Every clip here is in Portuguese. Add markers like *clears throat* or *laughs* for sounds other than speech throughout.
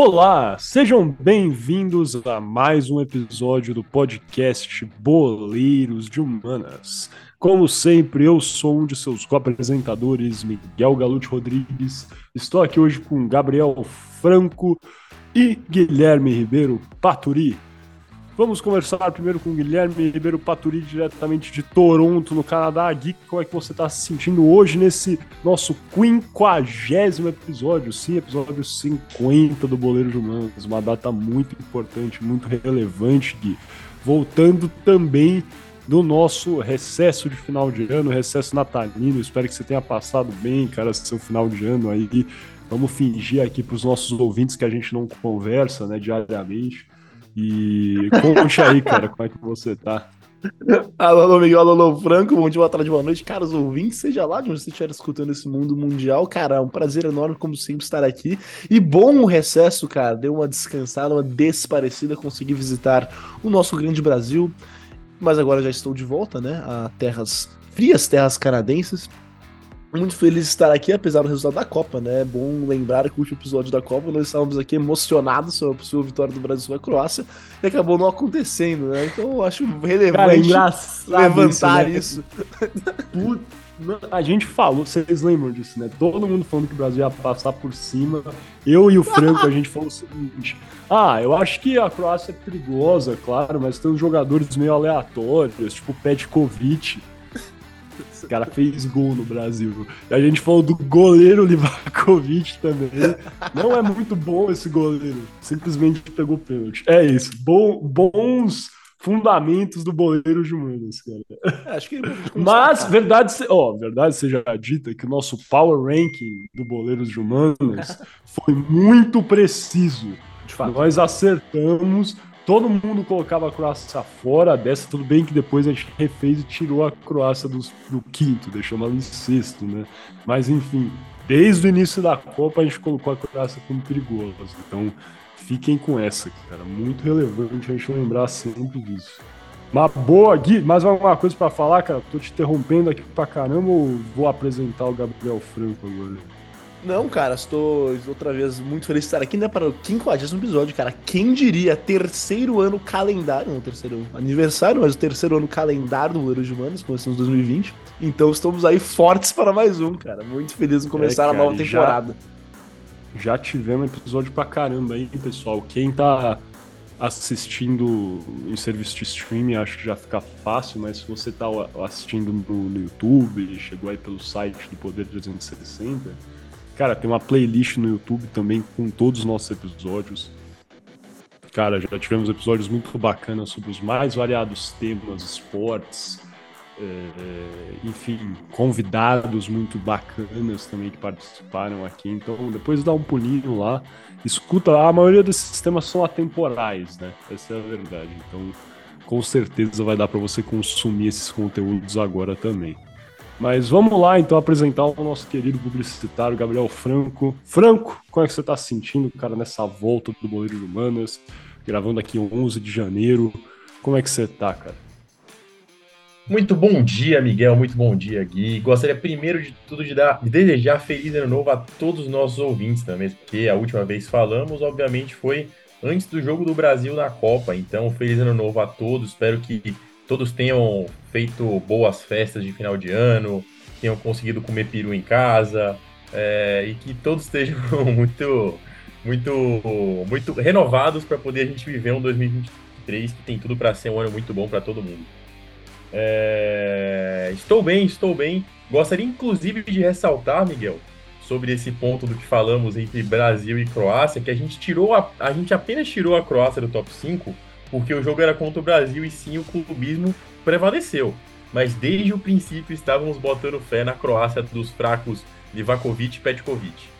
Olá, sejam bem-vindos a mais um episódio do podcast Boleiros de Humanas. Como sempre, eu sou um de seus co-apresentadores, Miguel Galute Rodrigues. Estou aqui hoje com Gabriel Franco e Guilherme Ribeiro Paturi. Vamos conversar primeiro com o Guilherme Ribeiro Paturi, diretamente de Toronto, no Canadá. Gui, como é que você está se sentindo hoje nesse nosso quinquagésimo episódio? Sim, episódio 50 do Boleiro de Humanos. Uma data muito importante, muito relevante, Gui. Voltando também do nosso recesso de final de ano, recesso natalino. Espero que você tenha passado bem, cara, seu final de ano aí. Vamos fingir aqui para os nossos ouvintes que a gente não conversa, né, diariamente. E conte aí, cara, como é que você tá? Alô, Miguel, alô, Franco, bom dia, boa tarde, boa noite, caros ouvintes, seja lá de onde você estiver escutando esse mundo mundial, cara, é um prazer enorme, como sempre, estar aqui, e bom recesso, cara, deu uma descansada, uma desparecida, consegui visitar o nosso grande Brasil, mas agora já estou de volta, né, a terras frias, terras canadenses, muito feliz de estar aqui, apesar do resultado da Copa, né? É bom lembrar que o último episódio da Copa nós estávamos aqui emocionados sobre a possível vitória do Brasil na Croácia e acabou não acontecendo, né? Então eu acho relevante Cara, levantar isso. Né? isso. a gente falou, vocês lembram disso, né? Todo mundo falando que o Brasil ia passar por cima. Eu e o Franco, a gente falou o seguinte: ah, eu acho que a Croácia é perigosa, claro, mas tem uns jogadores meio aleatórios, tipo o Petkovic o cara fez gol no Brasil. E a gente falou do goleiro Livakovic também. Não é muito bom esse goleiro. Simplesmente pegou pênalti. É isso. Bons fundamentos do boleiro de Humanas, cara. É, acho que Mas, verdade, ó, verdade seja dita que o nosso power ranking do Boleiros de Humanas foi muito preciso. Nós acertamos todo mundo colocava a Croácia fora dessa, tudo bem que depois a gente refez e tirou a Croácia do, do quinto, deixou ela em sexto, né? Mas enfim, desde o início da Copa a gente colocou a Croácia como perigosa. Então fiquem com essa, cara. Muito relevante a gente lembrar sempre disso. Mas boa, Gui, mais alguma coisa para falar, cara? Tô te interrompendo aqui pra caramba ou vou apresentar o Gabriel Franco agora? Não, cara, estou outra vez muito feliz de estar aqui, né, para o 50 episódio, cara. Quem diria, terceiro ano calendário, não terceiro aniversário, mas o terceiro ano calendário do Euro de Humanos, começamos 2020. Então estamos aí fortes para mais um, cara. Muito feliz em começar é, cara, a nova temporada. Já, já tivemos episódio pra caramba aí, pessoal. Quem tá assistindo em serviço de streaming, acho que já fica fácil, mas se você tá assistindo no, no YouTube, chegou aí pelo site do Poder 360 Cara, tem uma playlist no YouTube também com todos os nossos episódios. Cara, já tivemos episódios muito bacanas sobre os mais variados temas, esportes, é, enfim, convidados muito bacanas também que participaram aqui. Então, depois dá um pulinho lá, escuta. A maioria desses temas são atemporais, né? Essa é a verdade. Então, com certeza vai dar para você consumir esses conteúdos agora também. Mas vamos lá então apresentar o nosso querido publicitário Gabriel Franco. Franco, como é que você está se sentindo, cara, nessa volta do Boleiro de Humanas, gravando aqui 11 de janeiro? Como é que você está, cara? Muito bom dia, Miguel. Muito bom dia, Gui. Gostaria primeiro de tudo de, dar, de desejar feliz ano novo a todos os nossos ouvintes também, porque a última vez falamos, obviamente, foi antes do jogo do Brasil na Copa. Então, feliz ano novo a todos. Espero que todos tenham feito boas festas de final de ano, tenham conseguido comer peru em casa é, e que todos estejam *laughs* muito, muito, muito renovados para poder a gente viver um 2023 que tem tudo para ser um ano muito bom para todo mundo. É, estou bem, estou bem. Gostaria inclusive de ressaltar, Miguel, sobre esse ponto do que falamos entre Brasil e Croácia, que a gente tirou a, a gente apenas tirou a Croácia do top 5 porque o jogo era contra o Brasil e sim o clubismo prevaleceu. Mas desde o princípio estávamos botando fé na Croácia dos fracos Livakovic e Petkovic.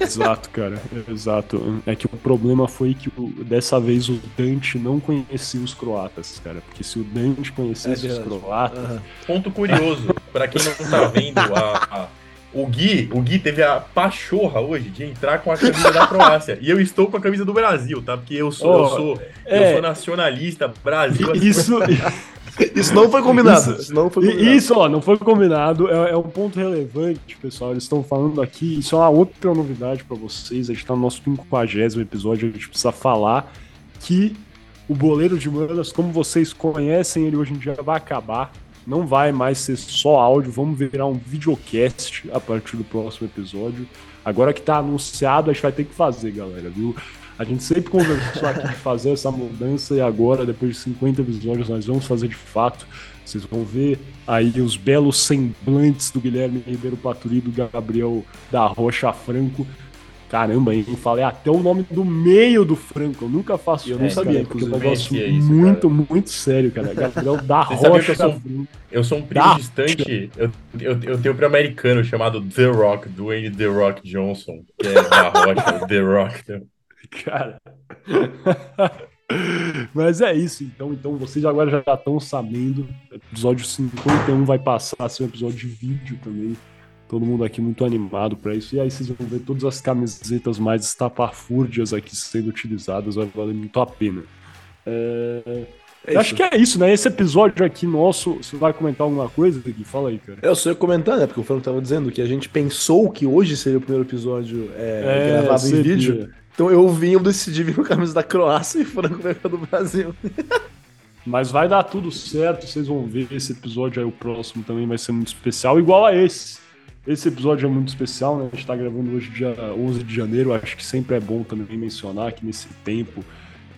Exato, cara, exato. É que o problema foi que dessa vez o Dante não conhecia os croatas, cara. Porque se o Dante conhecesse é os croatas. Uhum. Ponto curioso, para quem não tá vendo a, a o Gui, o Gui teve a pachorra hoje de entrar com a camisa da Croácia. E eu estou com a camisa do Brasil, tá? Porque eu sou, oh, eu sou, é, eu sou nacionalista, Brasil. Isso, *laughs* Isso não foi combinado. Isso, isso não foi combinado. Isso, ó, não foi combinado. É, é um ponto relevante, pessoal. Eles estão falando aqui. Isso é uma outra novidade para vocês. A gente tá no nosso 50 episódio. A gente precisa falar que o Boleiro de Manas, como vocês conhecem, ele hoje em dia vai acabar. Não vai mais ser só áudio. Vamos virar um videocast a partir do próximo episódio. Agora que tá anunciado, a gente vai ter que fazer, galera, viu? A gente sempre conversou aqui de fazer essa mudança e agora, depois de 50 episódios, nós vamos fazer de fato. Vocês vão ver aí os belos semblantes do Guilherme Ribeiro Paturi e do Gabriel da Rocha Franco. Caramba, hein? Falei até o nome do meio do Franco. Eu nunca faço Eu não sabia, porque é um negócio isso, muito, cara. muito sério, cara. Gabriel *laughs* da Rocha. Eu sou, eu sou, um primo distante. Eu, eu, eu tenho um primo americano chamado The Rock, Dwayne The Rock Johnson, que é da Rocha, The Rock. Né? Cara. *laughs* Mas é isso, então. Então vocês agora já estão sabendo. Episódio 51 vai passar a ser um episódio de vídeo também. Todo mundo aqui muito animado para isso. E aí vocês vão ver todas as camisetas mais estapafúrdias aqui sendo utilizadas. Vai valer muito a pena. É... É acho que é isso, né? Esse episódio aqui nosso, você vai comentar alguma coisa? Fala aí, cara. Eu só ia comentar, né? Porque o Franco tava dizendo que a gente pensou que hoje seria o primeiro episódio é, é, gravado em vídeo. Então eu vim, eu decidi vir com a camisa da Croácia e Franco veio do Brasil. *laughs* Mas vai dar tudo certo, vocês vão ver esse episódio aí, o próximo também vai ser muito especial, igual a esse. Esse episódio é muito especial, né? A gente tá gravando hoje, dia 11 de janeiro, acho que sempre é bom também mencionar que nesse tempo,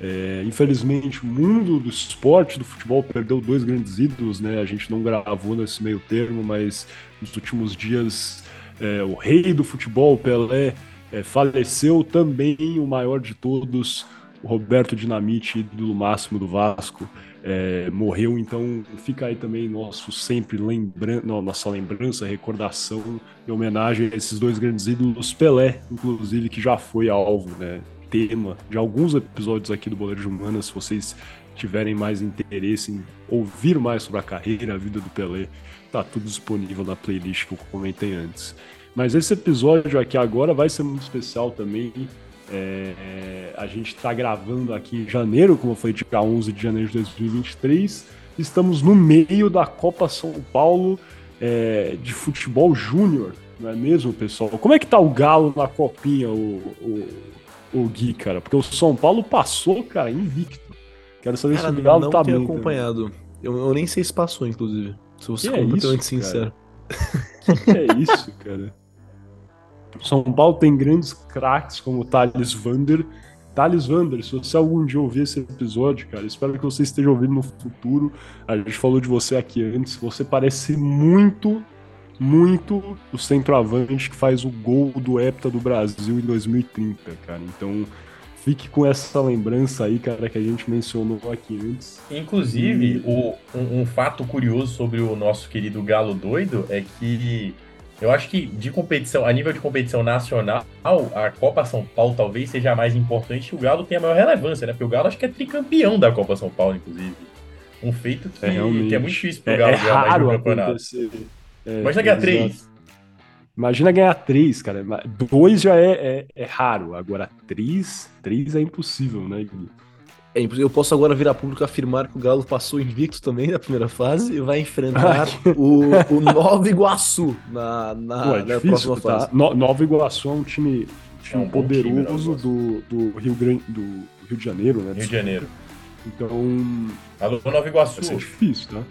é, infelizmente, o mundo do esporte, do futebol, perdeu dois grandes ídolos, né? A gente não gravou nesse meio termo, mas nos últimos dias, é, o rei do futebol, Pelé, é, faleceu também o maior de todos, o Roberto Dinamite, ídolo máximo do Vasco, é, morreu. Então fica aí também nosso sempre lembran nossa lembrança, recordação e homenagem a esses dois grandes ídolos, Pelé, inclusive, que já foi alvo, né, tema de alguns episódios aqui do Boleiro de Humanas. Se vocês tiverem mais interesse em ouvir mais sobre a carreira, a vida do Pelé, tá tudo disponível na playlist que eu comentei antes. Mas esse episódio aqui agora vai ser muito especial também. É, a gente está gravando aqui em janeiro, como foi dia 11 de janeiro de 2023. Estamos no meio da Copa São Paulo é, de futebol júnior, não é mesmo, pessoal? Como é que tá o Galo na copinha, o, o, o Gui, cara? Porque o São Paulo passou, cara, invicto. Quero saber cara, se o Galo não tá bem. acompanhado. Eu, eu, nem sei se passou, inclusive. Se você for completamente sincero. Que é isso, cara? São Paulo tem grandes craques como Thales Vander. Thales Vander, se você algum dia ouvir esse episódio, cara, espero que você esteja ouvindo no futuro. A gente falou de você aqui antes. Você parece muito, muito o centroavante que faz o gol do Hepta do Brasil em 2030, cara. Então, fique com essa lembrança aí, cara, que a gente mencionou aqui antes. Inclusive, o, um, um fato curioso sobre o nosso querido Galo Doido é que eu acho que de competição, a nível de competição nacional, a Copa São Paulo talvez seja a mais importante e o Galo tem a maior relevância, né? Porque o Galo acho que é tricampeão da Copa São Paulo, inclusive. Um feito que é, que é muito difícil pro é, Galo é, é raro no campeonato. É, Imagina ganhar três. Imagina ganhar três, cara. Dois já é, é, é, raro. Agora, três, três é impossível, né, é, eu posso agora virar público afirmar que o Galo passou invicto também na primeira fase e vai enfrentar o, o Nova Iguaçu na, na, Pô, é na próxima tá? fase. No, Nova Iguaçu é um time, time é um poderoso time, do, do, Rio Grande, do Rio de Janeiro, né? Rio de Janeiro. Então. Alô, Nova Iguaçu. Vai ser difícil, tá?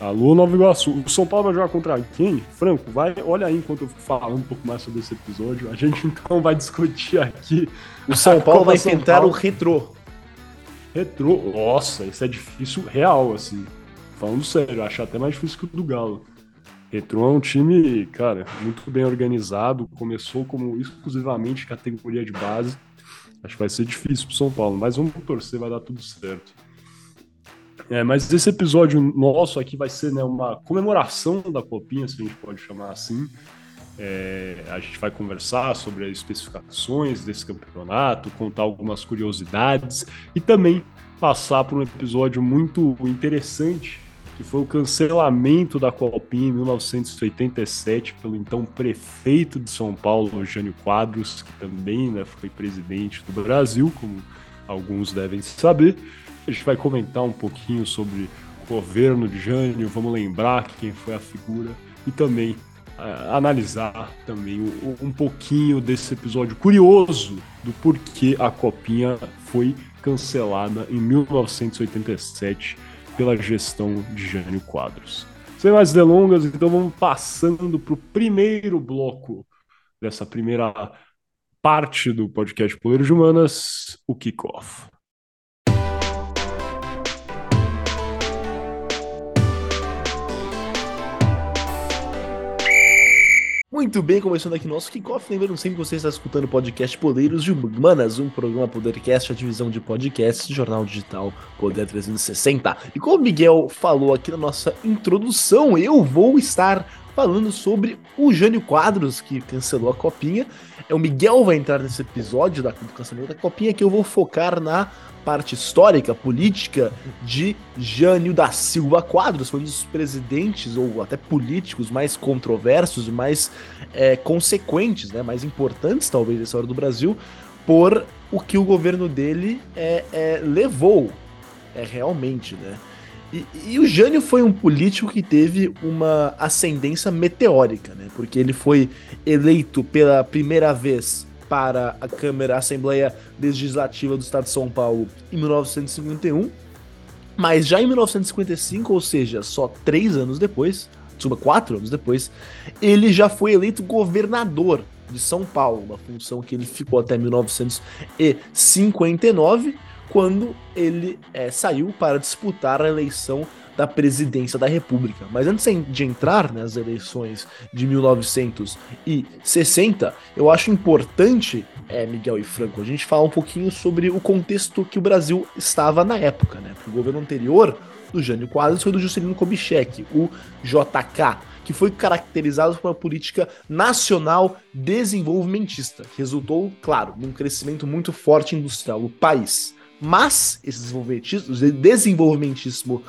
Alô, Nova Iguaçu. O São Paulo vai jogar contra quem? Franco, vai, olha aí enquanto eu falando um pouco mais sobre esse episódio. A gente então vai discutir aqui. O São Paulo vai tentar o retrô. Retrô, nossa, esse é difícil real, assim. Falando sério, acho até mais difícil que o do Galo. Retrô é um time, cara, muito bem organizado. Começou como exclusivamente categoria de base. Acho que vai ser difícil pro São Paulo, mas vamos torcer, vai dar tudo certo. É, mas esse episódio nosso aqui vai ser né, uma comemoração da Copinha, se a gente pode chamar assim. É, a gente vai conversar sobre as especificações desse campeonato, contar algumas curiosidades e também passar por um episódio muito interessante, que foi o cancelamento da Copinha em 1987 pelo então prefeito de São Paulo, Jânio Quadros, que também né, foi presidente do Brasil, como alguns devem saber. A gente vai comentar um pouquinho sobre governo de Jânio, vamos lembrar quem foi a figura e também uh, analisar também um, um pouquinho desse episódio curioso do porquê a copinha foi cancelada em 1987 pela gestão de Jânio Quadros. Sem mais delongas, então vamos passando para o primeiro bloco dessa primeira parte do podcast Poder de Humanas, o kickoff. Muito bem, começando aqui nosso kickoff. Lembrando sempre que você está escutando o podcast Poderes de Humanas, um programa Podercast, a divisão de podcasts, jornal digital Poder 360. E como o Miguel falou aqui na nossa introdução, eu vou estar falando sobre o Jânio Quadros, que cancelou a copinha. É, o Miguel vai entrar nesse episódio da, do cancelamento da copinha, que eu vou focar na parte histórica, política de Jânio da Silva Quadros, foi um dos presidentes ou até políticos mais controversos mais é, consequentes, né, mais importantes talvez da história do Brasil, por o que o governo dele é, é levou é, realmente, né? E, e, o Jânio foi um político que teve uma ascendência meteórica, né? Porque ele foi eleito pela primeira vez para a Câmara a Assembleia Legislativa do Estado de São Paulo em 1951, mas já em 1955, ou seja, só três anos depois, desculpa, quatro anos depois, ele já foi eleito governador de São Paulo, uma função que ele ficou até 1959, quando ele é, saiu para disputar a eleição da presidência da República. Mas antes de entrar nas eleições de 1960, eu acho importante, é, Miguel e Franco, a gente falar um pouquinho sobre o contexto que o Brasil estava na época, né? Porque o governo anterior do Jânio Quadros foi do Juscelino Kubitschek, o JK, que foi caracterizado por uma política nacional desenvolvimentista, que resultou, claro, num crescimento muito forte industrial do país. Mas esse desenvolvimentismo, desenvolvimentismo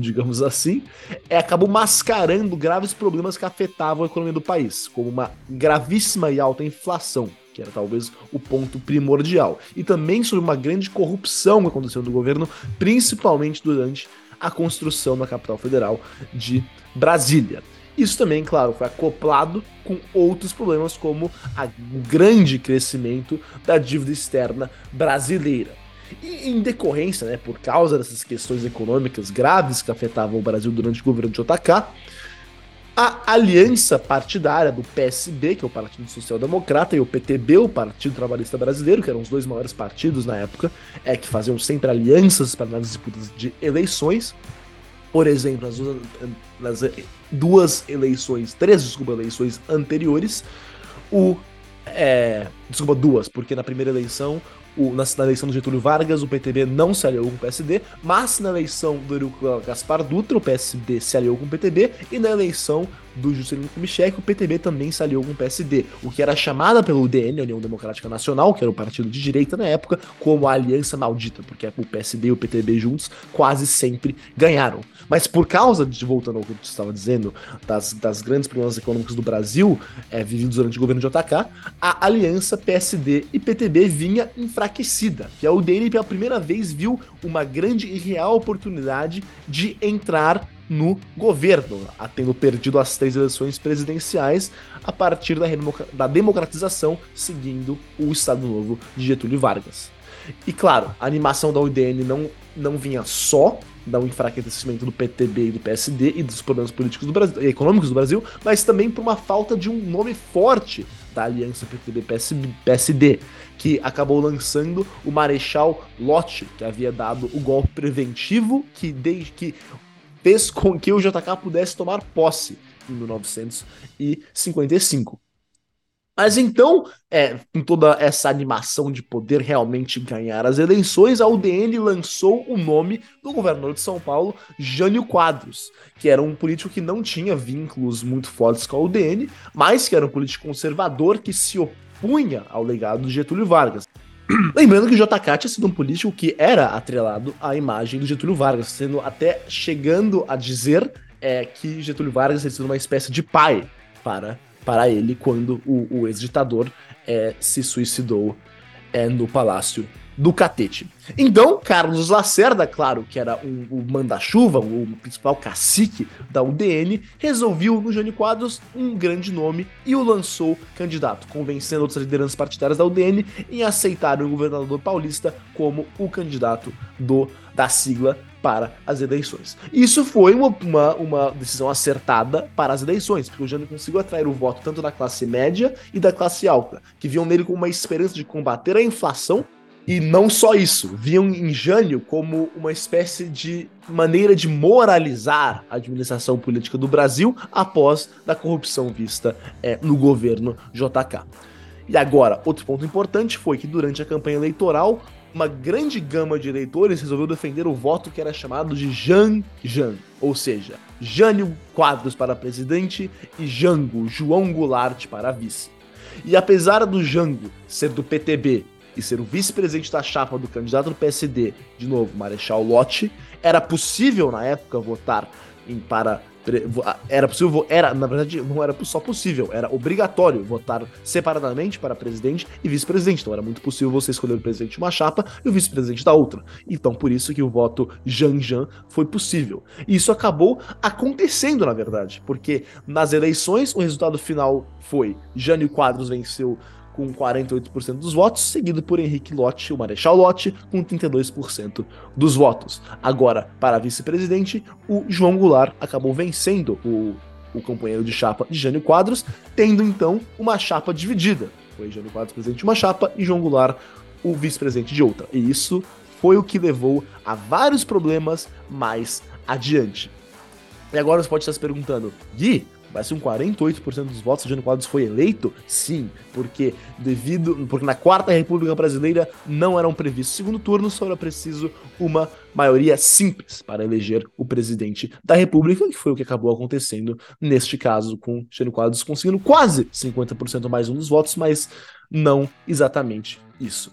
digamos assim, é, acabou mascarando graves problemas que afetavam a economia do país, como uma gravíssima e alta inflação, que era talvez o ponto primordial, e também sobre uma grande corrupção que aconteceu no governo, principalmente durante a construção da capital federal de Brasília. Isso também, claro, foi acoplado com outros problemas, como o grande crescimento da dívida externa brasileira. E em decorrência, né, por causa dessas questões econômicas graves que afetavam o Brasil durante o governo de JK, a aliança partidária do PSB, que é o Partido Social Democrata, e o PTB, o Partido Trabalhista Brasileiro, que eram os dois maiores partidos na época, é que faziam sempre alianças para nas disputas de eleições. Por exemplo, nas duas, nas duas eleições, três, desculpa, eleições anteriores, o. É, desculpa, duas, porque na primeira eleição o, na, na, eleição do Getúlio Vargas, o PTB não se aliou com o PSD, mas na eleição do Eurico Gaspar Dutra, o PSD se aliou com o PTB, e na eleição do Juscelino Kubitschek, o PTB também se aliou com o PSD, o que era chamada pelo UDN, União Democrática Nacional, que era o partido de direita na época, como a aliança maldita, porque o PSD e o PTB juntos quase sempre ganharam. Mas por causa de, voltando ao que você estava dizendo, das, das grandes problemas econômicos do Brasil, é, vividos durante o governo de JK, a aliança PSD e PTB vinha enfraquecida, e a UDN pela primeira vez viu uma grande e real oportunidade de entrar no governo, tendo perdido as três eleições presidenciais a partir da, da democratização, seguindo o Estado Novo de Getúlio Vargas. E claro, a animação da UDN não, não vinha só do enfraquecimento do PTB e do PSD e dos problemas políticos do Brasil, econômicos do Brasil, mas também por uma falta de um nome forte da aliança PTB-PSD, que acabou lançando o Marechal Lott, que havia dado o golpe preventivo que, desde que fez com que o JK pudesse tomar posse em 1955. Mas então, é, com toda essa animação de poder realmente ganhar as eleições, a UDN lançou o nome do governador de São Paulo, Jânio Quadros, que era um político que não tinha vínculos muito fortes com a UDN, mas que era um político conservador que se opunha ao legado de Getúlio Vargas. *clears throat* Lembrando que o JK tinha sido um político que era atrelado à imagem do Getúlio Vargas, sendo até chegando a dizer é, que Getúlio Vargas tinha sido uma espécie de pai para, para ele quando o, o ex-ditador é, se suicidou é, no Palácio do Catete. Então, Carlos Lacerda, claro, que era um, o manda-chuva, o principal cacique da UDN, resolveu no Jânio Quadros um grande nome e o lançou candidato, convencendo outras lideranças partidárias da UDN em aceitar o governador paulista como o candidato do da sigla para as eleições. Isso foi uma, uma, uma, decisão acertada para as eleições, porque o Jânio conseguiu atrair o voto tanto da classe média e da classe alta, que viam nele como uma esperança de combater a inflação e não só isso, viam em Jânio como uma espécie de maneira de moralizar a administração política do Brasil após da corrupção vista é, no governo JK. E agora, outro ponto importante foi que durante a campanha eleitoral, uma grande gama de eleitores resolveu defender o voto que era chamado de Jan Jan, ou seja, Jânio Quadros para presidente e Jango, João Goulart para vice. E apesar do Jango ser do PTB e ser o vice-presidente da chapa do candidato do PSD, de novo, Marechal Lott, era possível na época votar em para era possível, era, na verdade, não era só possível, era obrigatório votar separadamente para presidente e vice-presidente. Então era muito possível você escolher o presidente de uma chapa e o vice-presidente da outra. Então por isso que o voto Jean-Jean foi possível. E isso acabou acontecendo, na verdade, porque nas eleições o resultado final foi Jânio Quadros venceu com 48% dos votos, seguido por Henrique Lott, o Marechal Lott, com 32% dos votos. Agora, para vice-presidente, o João Goulart acabou vencendo o, o companheiro de chapa de Jânio Quadros, tendo então uma chapa dividida. Foi Jânio Quadros presidente de uma chapa e João Goulart o vice-presidente de outra. E isso foi o que levou a vários problemas mais adiante. E agora você pode estar se perguntando, Gui, ser um 48% dos votos, Jânio Quadros foi eleito? Sim, porque devido, porque na Quarta República Brasileira não eram previstos segundo turno, só era preciso uma maioria simples para eleger o presidente da República, que foi o que acabou acontecendo neste caso, com Jânio Quadros conseguindo quase 50% mais um dos votos, mas não exatamente isso.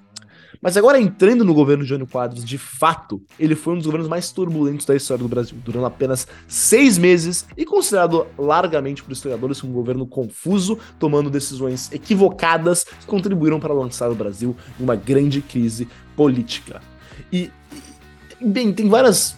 Mas agora entrando no governo de Jânio Quadros, de fato, ele foi um dos governos mais turbulentos da história do Brasil, durando apenas seis meses e considerado largamente por historiadores como um governo confuso, tomando decisões equivocadas que contribuíram para lançar o Brasil em uma grande crise política. E, bem, tem várias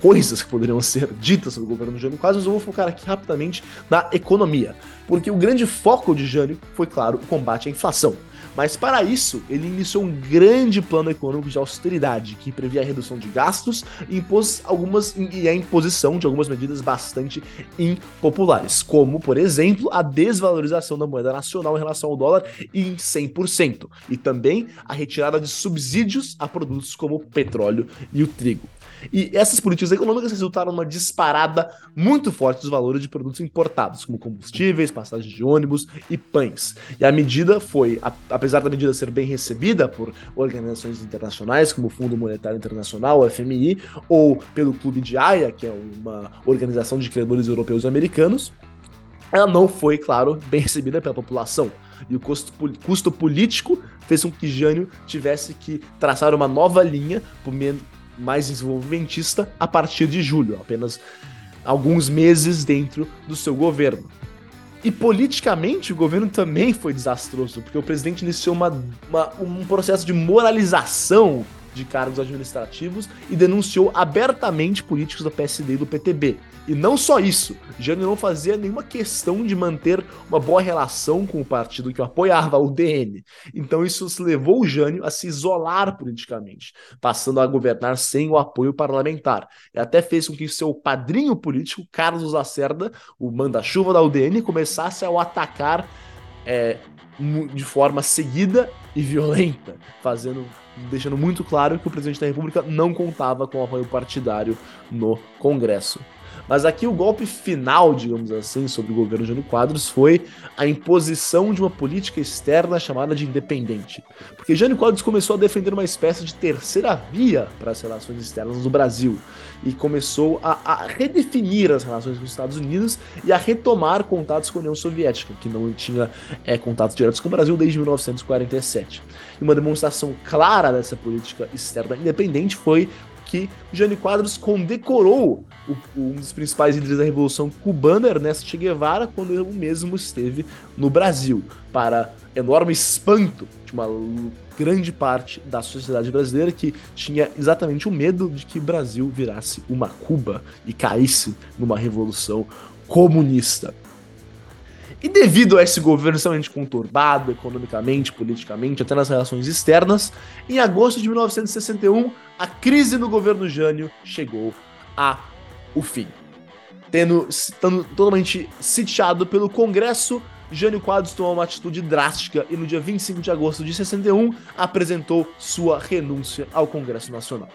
coisas que poderiam ser ditas sobre o governo de Jânio Quadros, eu vou focar aqui rapidamente na economia, porque o grande foco de Jânio foi, claro, o combate à inflação. Mas para isso, ele iniciou um grande plano econômico de austeridade que previa a redução de gastos e, impôs algumas, e a imposição de algumas medidas bastante impopulares, como, por exemplo, a desvalorização da moeda nacional em relação ao dólar em 100%, e também a retirada de subsídios a produtos como o petróleo e o trigo. E essas políticas econômicas resultaram numa disparada muito forte dos valores de produtos importados, como combustíveis, passagens de ônibus e pães. E a medida foi, apesar da medida ser bem recebida por organizações internacionais, como o Fundo Monetário Internacional, o FMI, ou pelo Clube de Haia, que é uma organização de credores europeus e americanos, ela não foi, claro, bem recebida pela população. E o custo, custo político fez com que Jânio tivesse que traçar uma nova linha por, mais desenvolvimentista a partir de julho, apenas alguns meses dentro do seu governo. E politicamente o governo também foi desastroso, porque o presidente iniciou uma, uma, um processo de moralização de cargos administrativos e denunciou abertamente políticos do PSD e do PTB. E não só isso, Jânio não fazia nenhuma questão de manter uma boa relação com o partido que o apoiava, o DN. Então isso levou o Jânio a se isolar politicamente, passando a governar sem o apoio parlamentar. E até fez com que seu padrinho político, Carlos Lacerda, o manda-chuva da UDN, começasse a o atacar é, de forma seguida e violenta, fazendo deixando muito claro que o presidente da República não contava com apoio partidário no Congresso. Mas aqui o golpe final, digamos assim, sobre o governo Jânio Quadros foi a imposição de uma política externa chamada de independente. Porque Jânio Quadros começou a defender uma espécie de terceira via para as relações externas do Brasil e começou a, a, redefinir as relações com os Estados Unidos e a retomar contatos com a União Soviética, que não tinha é, contatos diretos com o Brasil desde 1947. E uma demonstração clara dessa política externa independente foi que Jânio Quadros condecorou o, um dos principais líderes da Revolução Cubana, Ernesto Che Guevara, quando ele mesmo esteve no Brasil, para enorme espanto de uma grande parte da sociedade brasileira que tinha exatamente o medo de que o Brasil virasse uma Cuba e caísse numa revolução comunista. E devido a esse governo extremamente conturbado, economicamente, politicamente, até nas relações externas, em agosto de 1961, a crise no governo Jânio chegou a o fim. Tendo, estando totalmente sitiado pelo Congresso, Jânio Quadros tomou uma atitude drástica e no dia 25 de agosto de 61 apresentou sua renúncia ao Congresso Nacional.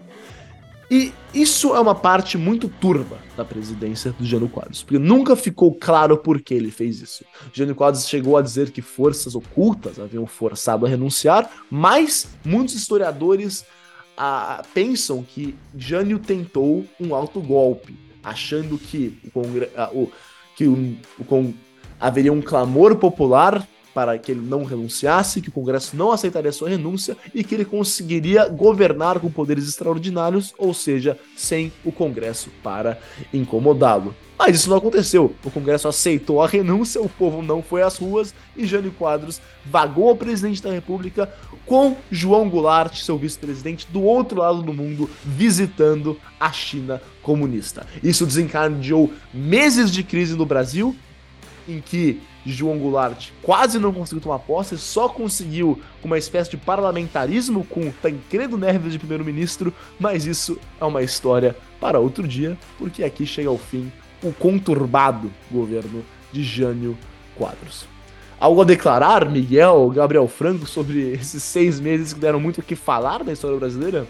E isso é uma parte muito turva da presidência do Jânio Quadros, porque nunca ficou claro por que ele fez isso. Jânio Quadros chegou a dizer que forças ocultas haviam forçado a renunciar, mas muitos historiadores ah, pensam que Jânio tentou um autogolpe, achando que o, congre ah, o, que o, o, haveria um clamor popular para que ele não renunciasse, que o Congresso não aceitaria sua renúncia e que ele conseguiria governar com poderes extraordinários, ou seja, sem o Congresso para incomodá-lo. Mas isso não aconteceu. O Congresso aceitou a renúncia, o povo não foi às ruas e Jânio Quadros vagou ao presidente da República com João Goulart, seu vice-presidente, do outro lado do mundo, visitando a China comunista. Isso desencadeou meses de crise no Brasil, em que João Goulart quase não conseguiu tomar posse, só conseguiu uma espécie de parlamentarismo com Tancredo Neves de primeiro-ministro, mas isso é uma história para outro dia, porque aqui chega ao fim o conturbado governo de Jânio Quadros. Algo a declarar, Miguel, Gabriel Franco, sobre esses seis meses que deram muito o que falar na história brasileira?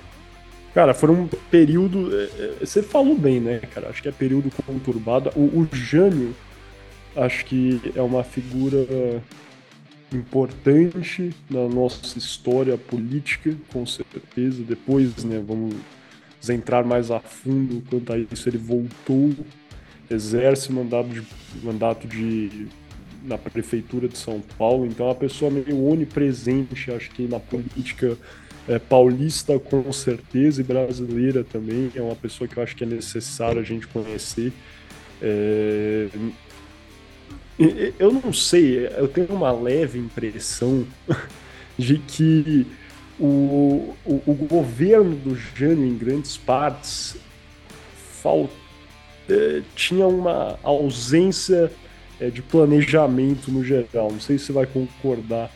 Cara, foi um período. É, é, você falou bem, né, cara? Acho que é período conturbado. O, o Jânio acho que é uma figura importante na nossa história política, com certeza. Depois, né, vamos entrar mais a fundo quanto a isso. Ele voltou, exerce mandato de, mandato de na prefeitura de São Paulo, então é uma pessoa meio onipresente, acho que na política é, paulista com certeza e brasileira também. É uma pessoa que eu acho que é necessário a gente conhecer. É, eu não sei, eu tenho uma leve impressão *laughs* de que o, o, o governo do Jânio, em grandes partes, falt, é, tinha uma ausência é, de planejamento no geral. Não sei se você vai concordar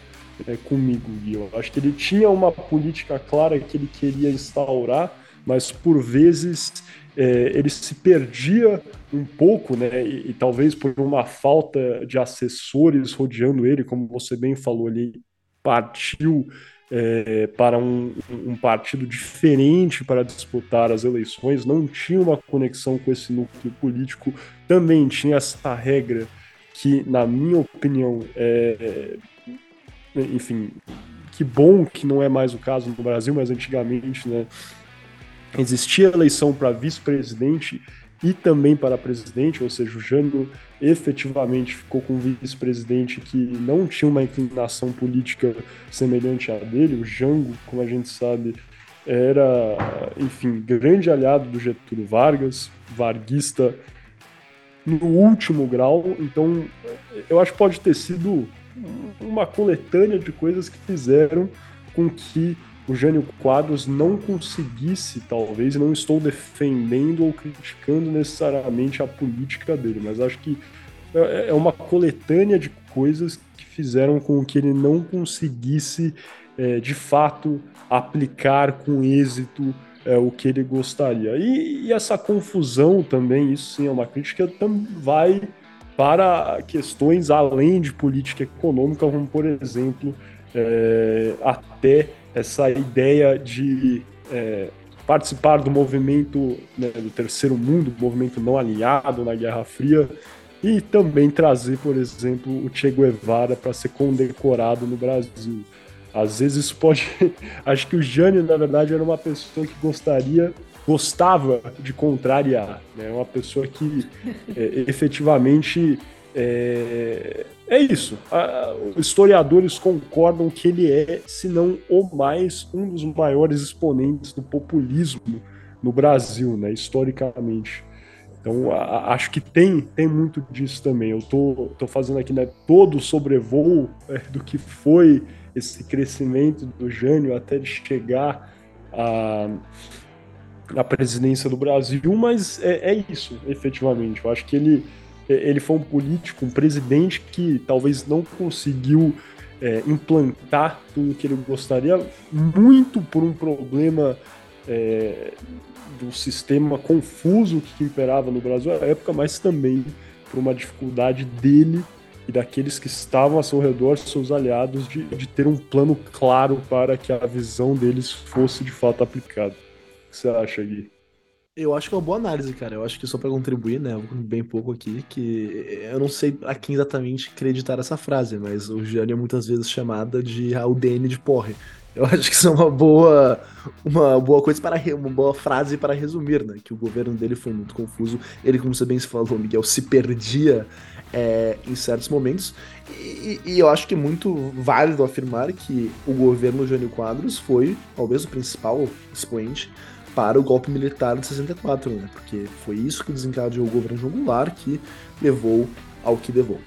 é, comigo, Gui. Eu acho que ele tinha uma política clara que ele queria instaurar, mas por vezes é, ele se perdia um pouco, né? E, e, talvez por uma falta de assessores rodeando ele, como você bem falou, ele partiu é, para um, um, partido diferente para disputar as eleições, não tinha uma conexão com esse núcleo político, também tinha essa regra que, na minha opinião, é, enfim, que bom que não é mais o caso no Brasil, mas antigamente, né? Existia eleição para vice-presidente e também para presidente, ou seja, o Jânio efetivamente ficou com um vice-presidente que não tinha uma inclinação política semelhante à dele. O Jango, como a gente sabe, era, enfim, grande aliado do Getúlio Vargas, varguista no último grau. Então, eu acho que pode ter sido uma coletânea de coisas que fizeram com que o Jânio Quadros não conseguisse, talvez, não estou defendendo ou criticando necessariamente a política dele, mas acho que é, é uma coletânea de coisas que fizeram com que ele não conseguisse, é, de fato, aplicar com êxito é, o que ele gostaria. E, e, essa confusão também, isso sim é uma crítica, vai para questões além de política econômica, como por exemplo, é, até essa ideia de é, participar do movimento né, do terceiro mundo, movimento não alinhado na Guerra Fria, e também trazer, por exemplo, o Che Guevara para ser condecorado no Brasil. Às vezes pode. *laughs* Acho que o Jânio, na verdade, era uma pessoa que gostaria, gostava de contrariar, né? Uma pessoa que é, efetivamente é, é isso. historiadores concordam que ele é, se não o mais, um dos maiores exponentes do populismo no Brasil, né, historicamente. Então, a, acho que tem, tem muito disso também. Eu tô, tô fazendo aqui né, todo o sobrevoo é, do que foi esse crescimento do Jânio até de chegar à, à presidência do Brasil, mas é, é isso, efetivamente. Eu acho que ele, ele foi um político, um presidente que talvez não conseguiu é, implantar tudo que ele gostaria, muito por um problema é, do sistema confuso que imperava no Brasil à época, mas também por uma dificuldade dele e daqueles que estavam a seu redor, seus aliados, de, de ter um plano claro para que a visão deles fosse de fato aplicada. O que você acha, Gui? Eu acho que é uma boa análise, cara. Eu acho que só para contribuir, né, bem pouco aqui, que eu não sei a quem exatamente acreditar essa frase, mas o Jânio é muitas vezes chamada de DN de porre. Eu *laughs* acho que isso é uma boa, uma boa coisa para uma boa frase para resumir, né? Que o governo dele foi muito confuso. Ele, como você bem se falou, Miguel, se perdia é, em certos momentos. E, e, eu acho que é muito válido afirmar que o governo Jânio Quadros foi talvez o principal expoente para o golpe militar de 64, né? Porque foi isso que desencadeou o governo João que levou ao que levou.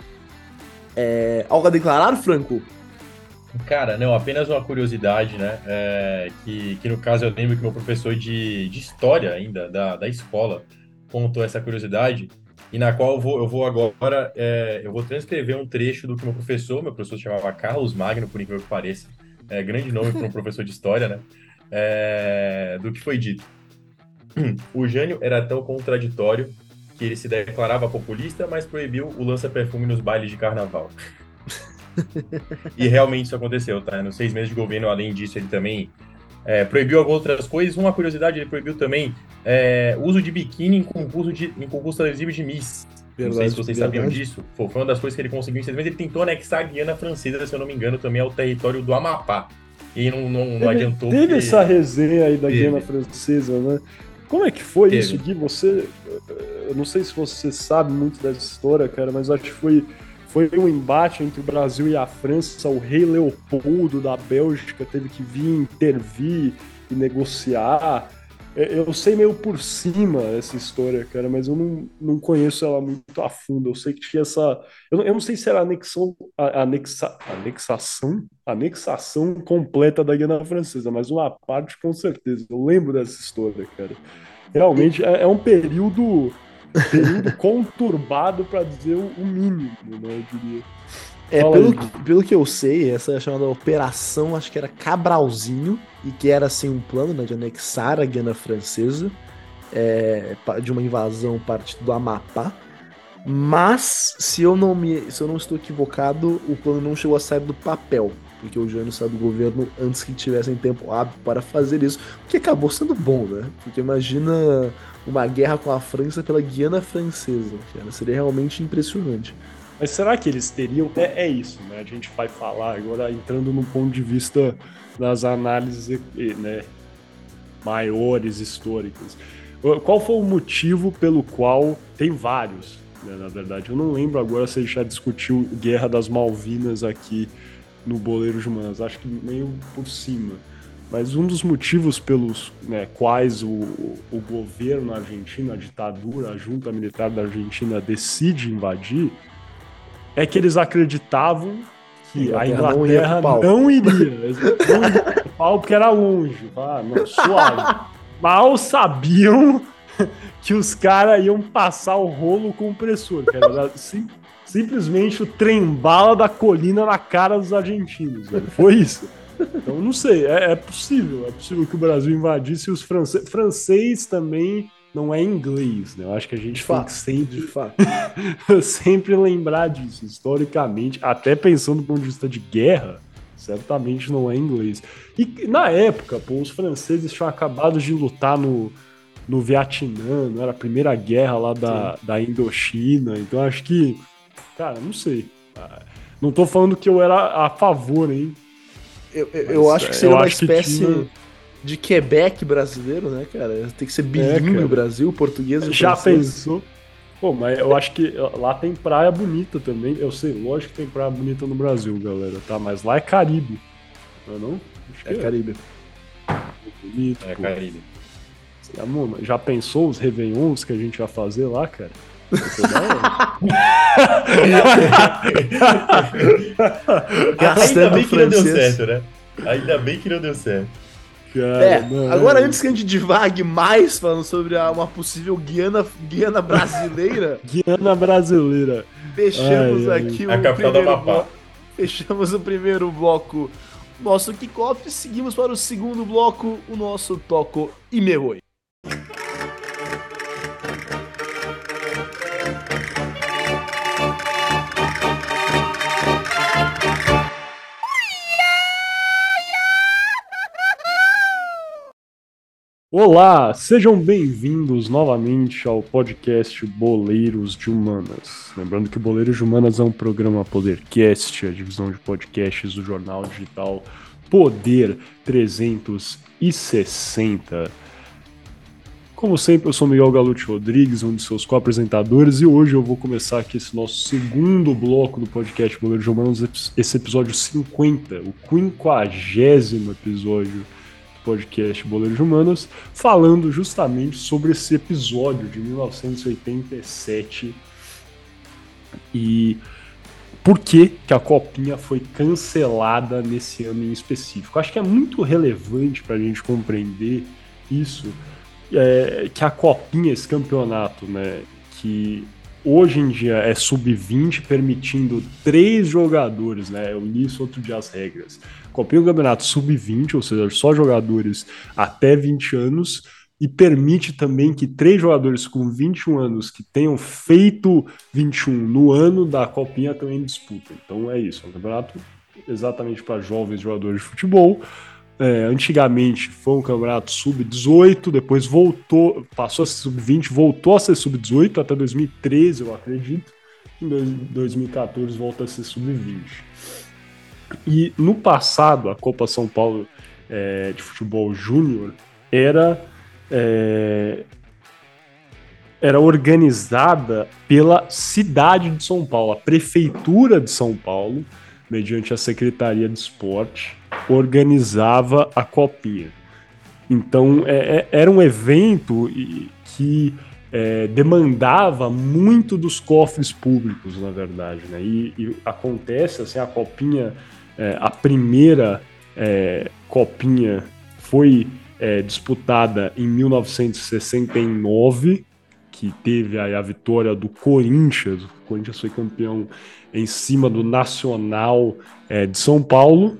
É, algo a declarar, Franco? Cara, não, apenas uma curiosidade, né? É, que, que no caso eu lembro que meu professor de, de história ainda, da, da escola, contou essa curiosidade, e na qual eu vou, eu vou agora, é, eu vou transcrever um trecho do que meu professor, meu professor chamava Carlos Magno, por incrível que pareça, é, grande nome para um professor de história, né? É, do que foi dito. *clears throat* O Jânio era tão contraditório que ele se declarava populista, mas proibiu o lança-perfume nos bailes de carnaval *laughs* e realmente isso aconteceu, tá? Nos seis meses de governo, além disso, ele também é, proibiu algumas outras coisas. Uma curiosidade, ele proibiu também é, uso de biquíni em concurso, de, em concurso televisivo de Miss. Verdade, não sei se vocês verdade. sabiam disso. Foi, uma das coisas que ele conseguiu em seis meses. Ele tentou anexar a Guiana Francesa, se eu não me engano, também ao território do Amapá. E não, não, não adiantou. Teve essa resenha aí da teve. Guiana Francesa, né? Como é que foi teve. isso, Gui? Você. Eu não sei se você sabe muito dessa história, cara, mas acho que foi foi um embate entre o Brasil e a França. O rei Leopoldo da Bélgica teve que vir intervir e negociar. É, eu sei meio por cima essa história, cara, mas eu não, não conheço ela muito a fundo. Eu sei que tinha essa. Eu, eu não sei se era anexão, anexa, anexação, anexação completa da Guiana Francesa, mas uma parte com certeza. Eu lembro dessa história, cara. Realmente é, é um período período *laughs* conturbado para dizer o mínimo, né, eu diria. É, pelo, pelo que eu sei, essa é chamada operação, acho que era Cabralzinho, e que era assim um plano né, de anexar a Guiana Francesa, é, de uma invasão parte do Amapá. Mas, se eu, não me, se eu não estou equivocado, o plano não chegou a sair do papel, porque o Jânio saiu do governo antes que tivessem tempo hábil para fazer isso, o que acabou sendo bom, né? Porque imagina uma guerra com a França pela Guiana Francesa, cara. Seria realmente impressionante. Mas será que eles teriam? É, é, isso, né? A gente vai falar agora entrando no ponto de vista das análises né, maiores históricas. Qual foi o motivo pelo qual tem vários, né, na verdade? Eu não lembro agora se a gente já discutiu Guerra das Malvinas aqui no Boleiro de Humanas. Acho que meio por cima. Mas um dos motivos pelos né, quais o, o governo argentino, a ditadura, a junta militar da Argentina decide invadir, é que eles acreditavam que a Inglaterra não, não iria. *laughs* Não iria pau porque era longe. Ah, não, suave. Mal sabiam *laughs* que os caras iam passar o rolo compressor, era sim, simplesmente o trem-bala da colina na cara dos argentinos. Velho. Foi isso. Então, não sei, é, é, possível. É possível que o Brasil invadisse os franceses. Francês também não é inglês, né? Eu acho que a gente de tem fato, que sempre, *laughs* sempre lembrar disso. Historicamente, até pensando do ponto de vista de guerra, certamente não é inglês. E na época, pô, os franceses tinham acabado de lutar no, no Vietnã, não era a primeira guerra lá da, da Indochina. Então acho que, cara, não sei. Ah, não tô falando que eu era a favor, hein? Eu, eu, eu acho que seria uma espécie tinha... de Quebec brasileiro, né, cara? Tem que ser bilíngue é, Brasil, português e Já pensou? Pô, mas eu acho que lá tem praia bonita também. Eu sei, lógico que tem praia bonita no Brasil, galera, tá? Mas lá é Caribe. Não é não? É, é, Caribe. Bonito, é pô. Caribe. Já pensou os Réveillons que a gente vai fazer lá, cara? Ainda bem que não deu certo, né? Ainda bem que não deu certo. Cara, é, não, agora antes que a gente divague mais falando sobre a, uma possível Guiana, Guiana brasileira. *laughs* Guiana brasileira. Fechamos ai, aqui ai. o a primeiro bloco. Fechamos o primeiro bloco nosso kickoff e seguimos para o segundo bloco, o nosso Toco e Meroi. Olá, sejam bem-vindos novamente ao podcast Boleiros de Humanas. Lembrando que Boleiros de Humanas é um programa Podercast, a divisão de podcasts do jornal digital Poder 360. Como sempre, eu sou Miguel Galute Rodrigues, um de seus co-apresentadores, e hoje eu vou começar aqui esse nosso segundo bloco do podcast Boleiros de Humanas, esse episódio 50, o quinquagésimo episódio podcast Boleiros Humanos, falando justamente sobre esse episódio de 1987 e por que, que a Copinha foi cancelada nesse ano em específico. Acho que é muito relevante para a gente compreender isso, é, que a Copinha, esse campeonato, né, que hoje em dia é sub-20, permitindo três jogadores, né, eu li isso outro dia as regras, Copinha um campeonato sub-20, ou seja, só jogadores até 20 anos, e permite também que três jogadores com 21 anos que tenham feito 21 no ano da Copinha também disputem. Então é isso, é um campeonato exatamente para jovens jogadores de futebol. É, antigamente foi um campeonato sub-18, depois voltou, passou a ser sub-20, voltou a ser sub-18 até 2013, eu acredito. Em 2014 volta a ser sub-20. E no passado, a Copa São Paulo é, de Futebol Júnior era, é, era organizada pela cidade de São Paulo, a Prefeitura de São Paulo, mediante a Secretaria de Esporte, organizava a Copinha. Então é, é era um evento que é, demandava muito dos cofres públicos, na verdade. Né? E, e acontece assim, a Copinha é, a primeira é, copinha foi é, disputada em 1969, que teve aí a vitória do Corinthians. O Corinthians foi campeão em cima do Nacional é, de São Paulo,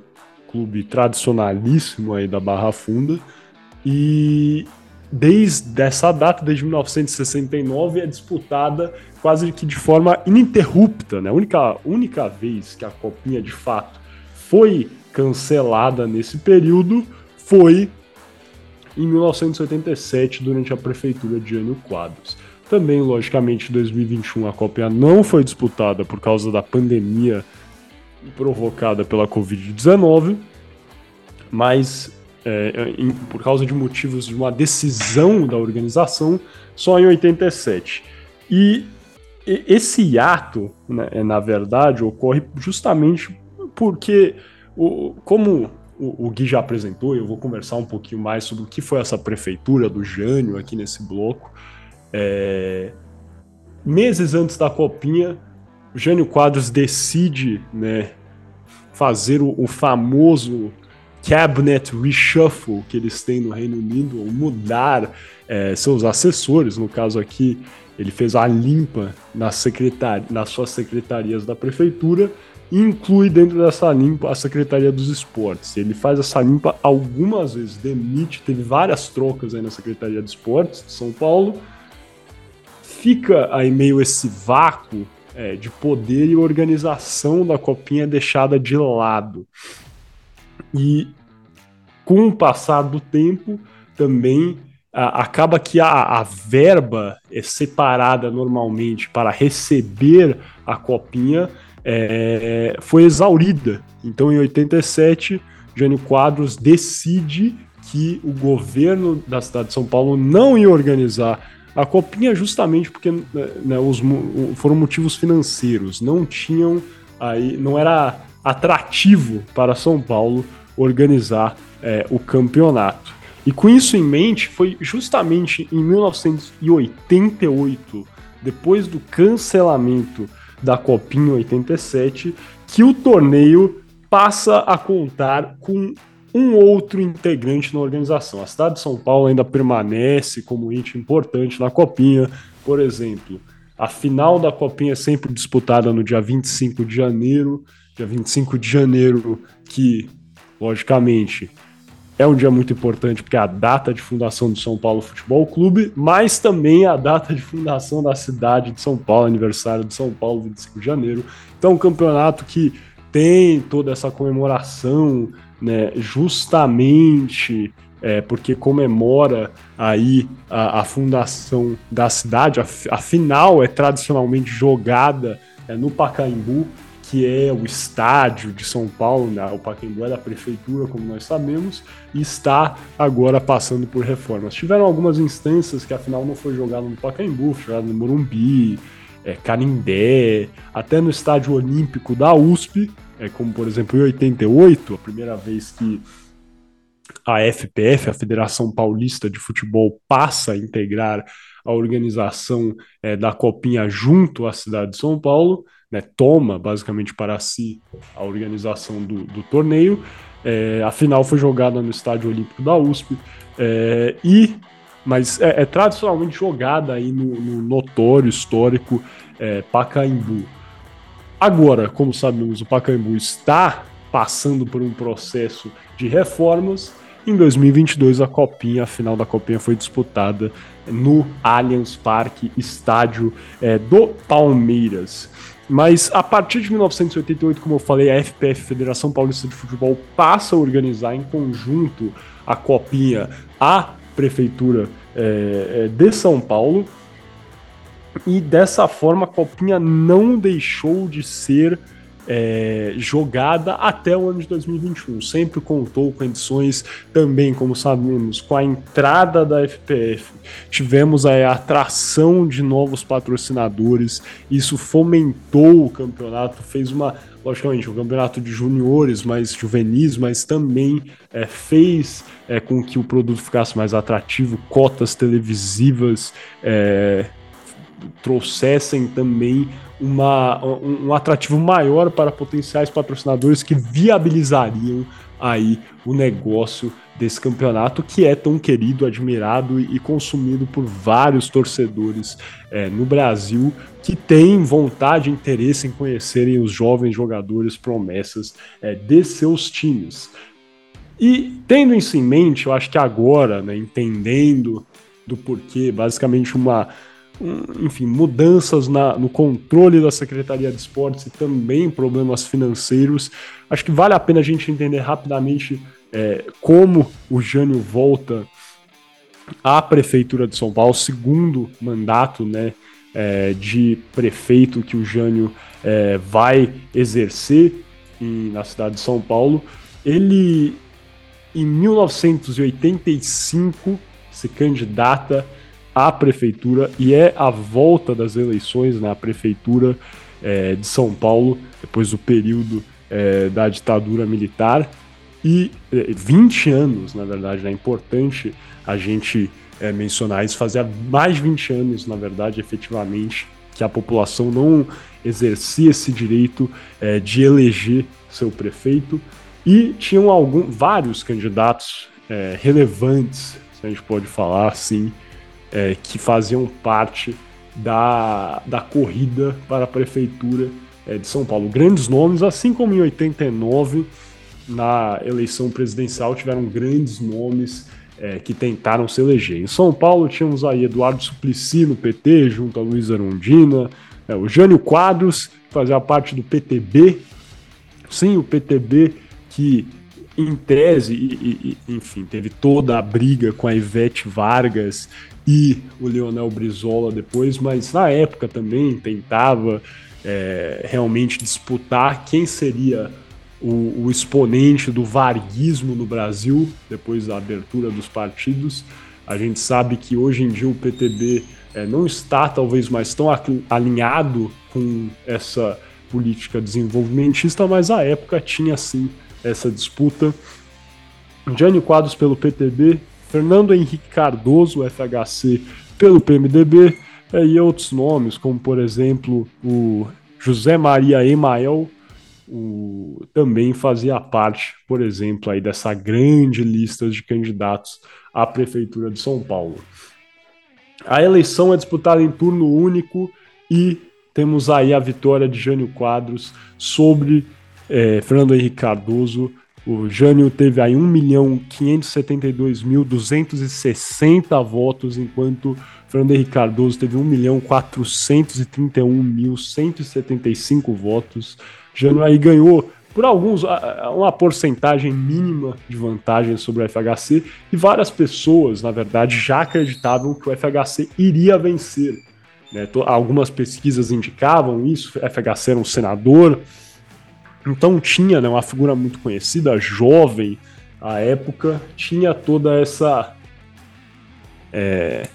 clube tradicionalíssimo aí da Barra Funda. E desde essa data, desde 1969, é disputada quase que de forma ininterrupta, né? A única, única vez que a Copinha de fato foi cancelada nesse período foi em 1987, durante a prefeitura de Jânio Quadros. Também, logicamente, em 2021 a Copa não foi disputada por causa da pandemia provocada pela Covid-19, mas é, em, por causa de motivos de uma decisão da organização, só em 87. E esse ato, né, na verdade, ocorre justamente porque, o, como o, o Gui já apresentou, eu vou conversar um pouquinho mais sobre o que foi essa prefeitura do Jânio aqui nesse bloco. É, meses antes da Copinha, o Jânio Quadros decide né, fazer o, o, famoso cabinet reshuffle que eles têm no Reino Unido, ou mudar é, seus assessores. No caso aqui, ele fez a limpa na secretar nas suas secretarias da prefeitura inclui dentro dessa limpa a Secretaria dos Esportes. Ele faz essa limpa algumas vezes, demite, teve várias trocas aí na Secretaria de Esportes de São Paulo. Fica aí meio esse vácuo é, de poder e organização da Copinha deixada de lado. E com o passar do tempo, também a, acaba que a, a verba é separada normalmente para receber a Copinha é, foi exaurida. Então, em 87, Jânio Quadros decide que o governo da cidade de São Paulo não ia organizar a copinha justamente porque né, os, foram motivos financeiros, não tinham aí, não era atrativo para São Paulo organizar é, o campeonato. E com isso em mente, foi justamente em 1988, depois do cancelamento da Copinha 87, que o torneio passa a contar com um outro integrante na organização. A cidade de São Paulo ainda permanece como ente importante na Copinha, por exemplo. A final da Copinha é sempre disputada no dia 25 de janeiro, dia 25 de janeiro, que, logicamente, é um dia muito importante porque é a data de fundação do São Paulo Futebol Clube, mas também a data de fundação da cidade de São Paulo, aniversário de São Paulo, 25 de janeiro. Então, um campeonato que tem toda essa comemoração, né, justamente é, porque comemora aí a, a, fundação da cidade. A, a final é tradicionalmente jogada é, no Pacaembu, que é o estádio de São Paulo, né? o Pacaembu é da prefeitura, como nós sabemos, e está agora passando por reformas. Tiveram algumas instâncias que a final não foi jogada no Pacaembu, foi jogada no Morumbi, é, Canindé, até no estádio olímpico da USP, é, como por exemplo em 88, a primeira vez que a FPF, a Federação Paulista de Futebol, passa a integrar a organização é, da Copinha junto à cidade de São Paulo, né, toma basicamente para si a organização do, do torneio. É, a final foi jogada no Estádio Olímpico da USP é, e mas é, é, tradicionalmente jogada aí no, no notório histórico é, Pacaembu. Agora, como sabemos, o Pacaembu está passando por um processo de reformas. Em 2022, a Copinha, a final da Copinha foi disputada no Allianz Parque, estádio é, do Palmeiras. Mas a partir de 1988, como eu falei, a FPF, Federação Paulista de Futebol, passa a organizar em conjunto a Copinha, a Prefeitura é, é, de São Paulo. E dessa forma a Copinha não deixou de ser é, jogada até o ano de 2021. Sempre contou com edições também, como sabemos, com a entrada da FPF. Tivemos a atração de novos patrocinadores, isso fomentou o campeonato, fez uma logicamente, o campeonato de juniores, mais juvenis, mas também é, fez é, com que o produto ficasse mais atrativo, cotas televisivas é, trouxessem também uma, um, atrativo maior para potenciais patrocinadores que viabilizariam aí o negócio desse campeonato que é tão querido, admirado e consumido por vários torcedores é, no Brasil que têm vontade e interesse em conhecerem os jovens jogadores promessas é, de seus times. E tendo isso em mente, eu acho que agora, né, entendendo do porquê, basicamente uma enfim, mudanças na, no controle da Secretaria de Esportes e também problemas financeiros. Acho que vale a pena a gente entender rapidamente é, como o Jânio volta à Prefeitura de São Paulo, segundo mandato né, é, de prefeito que o Jânio é, vai exercer em, na cidade de São Paulo. Ele, em 1985, se candidata à prefeitura e é a volta das eleições na prefeitura é, de São Paulo, depois do período é, da ditadura militar. E é, 20 anos, na verdade, é importante a gente é, mencionar isso, fazia mais de 20 anos, na verdade, efetivamente, que a população não exercia esse direito é, de eleger seu prefeito. E tinham algum, vários candidatos é, relevantes, se a gente pode falar assim, é, que faziam parte da, da corrida para a prefeitura é, de São Paulo. Grandes nomes, assim como em 89, na eleição presidencial, tiveram grandes nomes é, que tentaram se eleger. Em São Paulo tínhamos aí Eduardo Suplicy no PT, junto a Luiz Arondina, é, o Jânio Quadros, que fazia parte do PTB, sim, o PTB que em tese, e, e, enfim, teve toda a briga com a Ivete Vargas e o Leonel Brizola depois, mas na época também tentava é, realmente disputar quem seria o, o, exponente do varguismo no Brasil, depois da abertura dos partidos. A gente sabe que hoje em dia o PTB é, não está talvez mais tão alinhado com essa política desenvolvimentista, mas a época tinha sim essa disputa. Jânio Quadros pelo PTB Fernando Henrique Cardoso, FHC, pelo PMDB, é, e outros nomes, como por exemplo o José Maria Emael, o, também fazia parte, por exemplo, aí dessa grande lista de candidatos à Prefeitura de São Paulo. A eleição é disputada em turno único e temos aí a vitória de Jânio Quadros sobre é, Fernando Henrique Cardoso. O Jânio teve aí 1.572.260 votos, enquanto Fernando Henrique Cardoso teve 1.431.175 votos. Jânio aí ganhou por alguns uma porcentagem mínima de vantagem sobre o FHC e várias pessoas, na verdade, já acreditavam que o FHC iria vencer. Né? Algumas pesquisas indicavam isso, o FHC era um senador, então tinha né, uma figura muito conhecida, jovem à época, tinha toda essa é,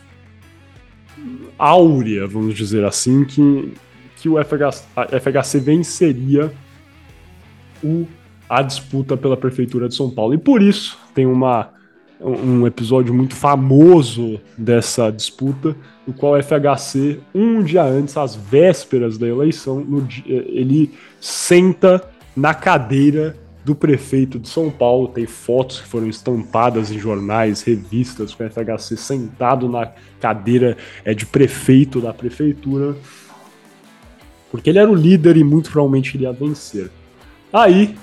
áurea, vamos dizer assim, que, que o FHC, FHC venceria o, a disputa pela Prefeitura de São Paulo. E por isso tem uma, um episódio muito famoso dessa disputa, no qual o FHC, um dia antes, às vésperas da eleição, dia, ele senta na cadeira do prefeito de São Paulo. Tem fotos que foram estampadas em jornais, revistas, com o FHC sentado na cadeira é, de prefeito da prefeitura, porque ele era o líder e muito provavelmente iria vencer. Aí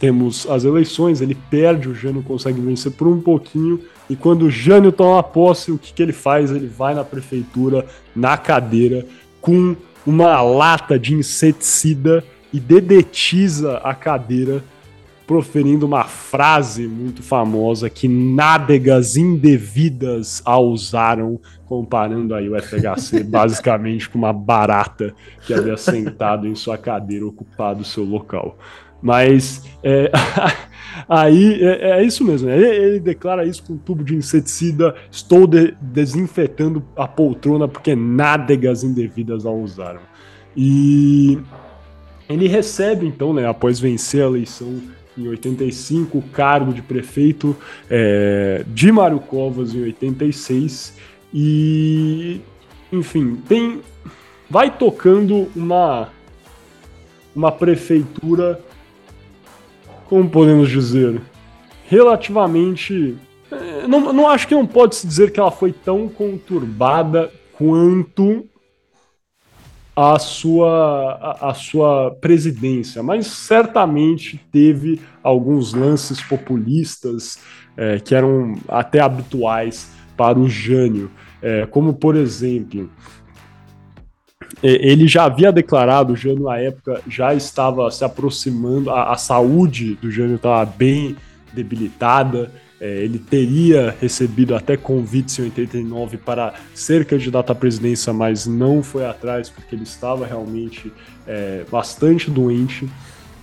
temos as eleições, ele perde, o Jânio consegue vencer por um pouquinho, e quando o Jânio toma posse, o que, que ele faz? Ele vai na prefeitura, na cadeira, com uma lata de inseticida e dedetiza a cadeira, proferindo uma frase muito famosa que nádegas indevidas a usaram, comparando aí o FHC *laughs* basicamente com uma barata que havia sentado em sua cadeira, ocupado seu local. Mas é, *laughs* aí é, é, isso mesmo. Ele, ele, declara isso com um tubo de inseticida. Estou de, desinfetando a poltrona porque nádegas indevidas a usaram. E ele recebe, então, né, após vencer a eleição em 85, o cargo de prefeito é, de Mário Covas em 86. E, enfim, tem, vai tocando uma, uma prefeitura como podemos dizer, relativamente. Eh, não, não acho que não pode se dizer que ela foi tão conturbada quanto a sua, a, sua presidência, mas certamente teve alguns lances populistas é, que eram até habituais para o Jânio, é, como por exemplo é, ele já havia declarado, o Jânio na época já estava se aproximando, a, a saúde do Jânio estava bem debilitada, é, ele teria recebido até convites em 89 para ser candidato à presidência, mas não foi atrás porque ele estava realmente é, bastante doente.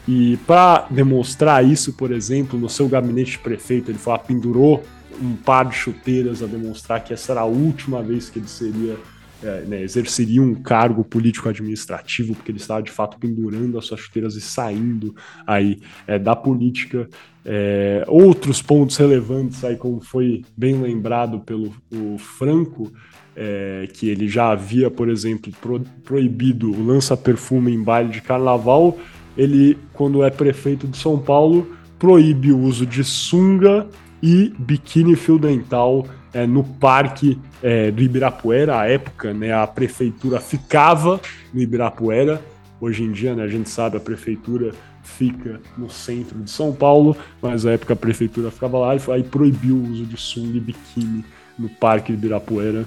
E para demonstrar isso, por exemplo, no seu gabinete de prefeito, ele foi, pendurou um par de chuteiras a demonstrar que essa era a última vez que ele seria é, né, exerceria um cargo político-administrativo, porque ele estava de fato pendurando as suas chuteiras e saindo aí é, da política. É, outros pontos relevantes aí, como foi bem lembrado pelo Franco, é, que ele já havia, por exemplo, pro, proibido o lança-perfume em baile de carnaval. Ele, quando é prefeito de São Paulo, proíbe o uso de sunga e biquíni fio dental é, no parque é, do Ibirapuera, à época, né, a prefeitura ficava no Ibirapuera. Hoje em dia, né, a gente sabe, a prefeitura fica no centro de São Paulo, mas à época a prefeitura ficava lá e aí proibiu o uso de sunga e biquíni no parque do Ibirapuera.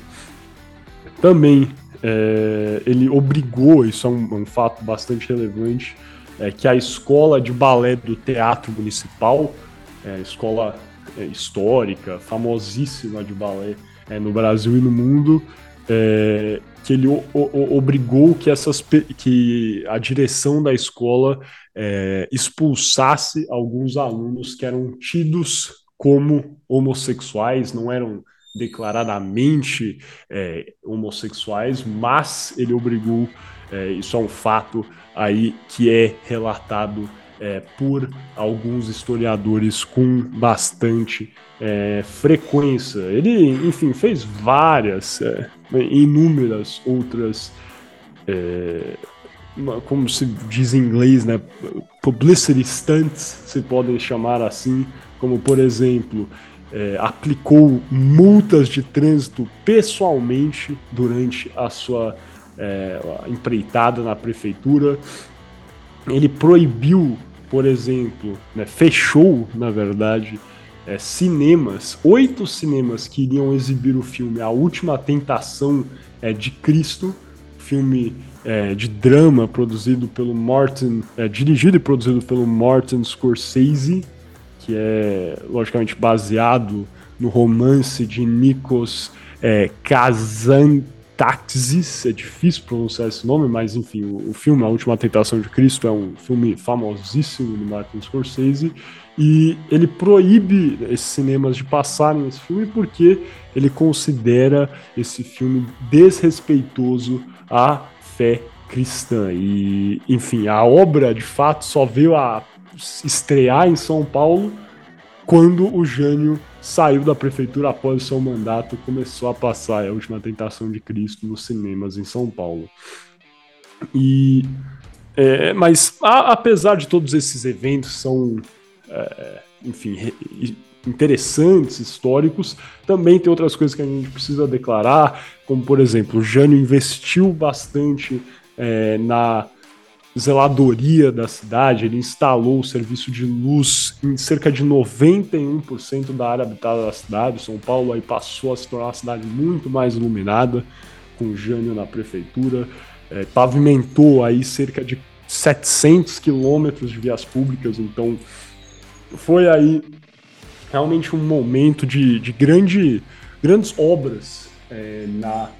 Também é, ele obrigou, isso é um, um fato bastante relevante, é, que a escola de balé do Teatro Municipal, é, escola é, histórica, famosíssima de balé é, no Brasil e no mundo, é, que ele o, o, obrigou que, essas, que a direção da escola é, expulsasse alguns alunos que eram tidos como homossexuais, não eram declaradamente é, homossexuais, mas ele obrigou, é, isso é um fato aí que é relatado é, por alguns historiadores com bastante é, frequência. Ele, enfim, fez várias, é, inúmeras outras, é, como se diz em inglês, né, publicity stunts, se podem chamar assim, como por exemplo, é, aplicou multas de trânsito pessoalmente durante a sua é, empreitada na prefeitura. Ele proibiu, por exemplo, né, fechou, na verdade, é, cinemas, oito cinemas que iriam exibir o filme. A Última Tentação é, de Cristo, filme é, de drama produzido pelo Martin, é, dirigido e produzido pelo Martin Scorsese, que é logicamente baseado no romance de Nikos é, Kazantzakis, é difícil pronunciar esse nome, mas enfim, o, o, filme A Última Tentação de Cristo é um filme famosíssimo do Martin Scorsese, e ele proíbe esses cinemas de passarem esse filme porque ele considera esse filme desrespeitoso à fé cristã. E, enfim, a obra de fato só veio a estrear em São Paulo quando o Jânio saiu da prefeitura após o seu mandato começou a passar a última tentação de Cristo nos cinemas em São Paulo. E é, mas a, apesar de todos esses eventos são é, enfim interessantes históricos também tem outras coisas que a gente precisa declarar como por exemplo o Jânio investiu bastante é, na zeladoria da cidade, ele instalou o serviço de luz em cerca de 91% da área habitada da cidade. São Paulo aí passou a se tornar uma cidade muito mais iluminada, com Jânio na prefeitura, é, pavimentou aí cerca de 700 quilômetros de vias públicas, então foi aí realmente um momento de, de grande, grandes obras é, na,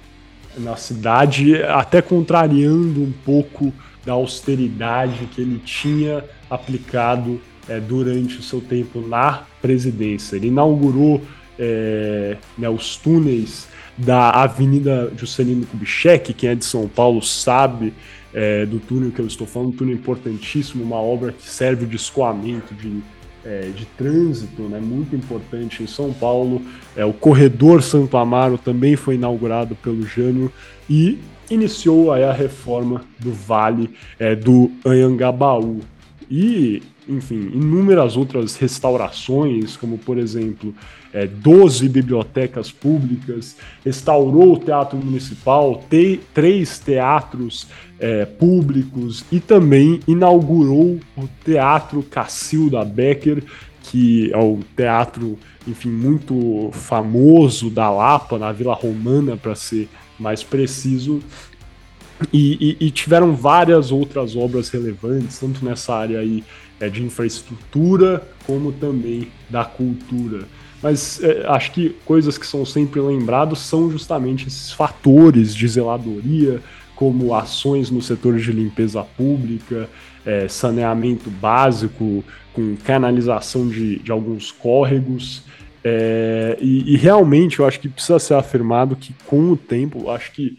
na cidade, até contrariando um pouco da austeridade que ele tinha aplicado é, durante o seu tempo na presidência. Ele inaugurou é, né, os túneis da Avenida Juscelino Kubitschek, quem é de São Paulo sabe é, do túnel que eu estou falando, um túnel importantíssimo, uma obra que serve de escoamento de, é, de trânsito, né, muito importante em São Paulo. É, o corredor Santo Amaro também foi inaugurado pelo Jânio e iniciou aí a reforma do Vale é, do Anhangabaú. E, enfim, inúmeras outras restaurações, como por exemplo, é, 12 bibliotecas públicas, restaurou o Teatro Municipal, te, três teatros é, públicos e também inaugurou o Teatro Cacilda Becker, que é o teatro, enfim, muito famoso da Lapa, na Vila Romana, para ser mais preciso. E, e, e, tiveram várias outras obras relevantes, tanto nessa área aí é, de infraestrutura, como também da cultura. Mas é, acho que coisas que são sempre lembrados são justamente esses fatores de zeladoria, como ações no setor de limpeza pública, é, saneamento básico, com canalização de, de alguns córregos. É, e, e, realmente eu acho que precisa ser afirmado que com o tempo, acho que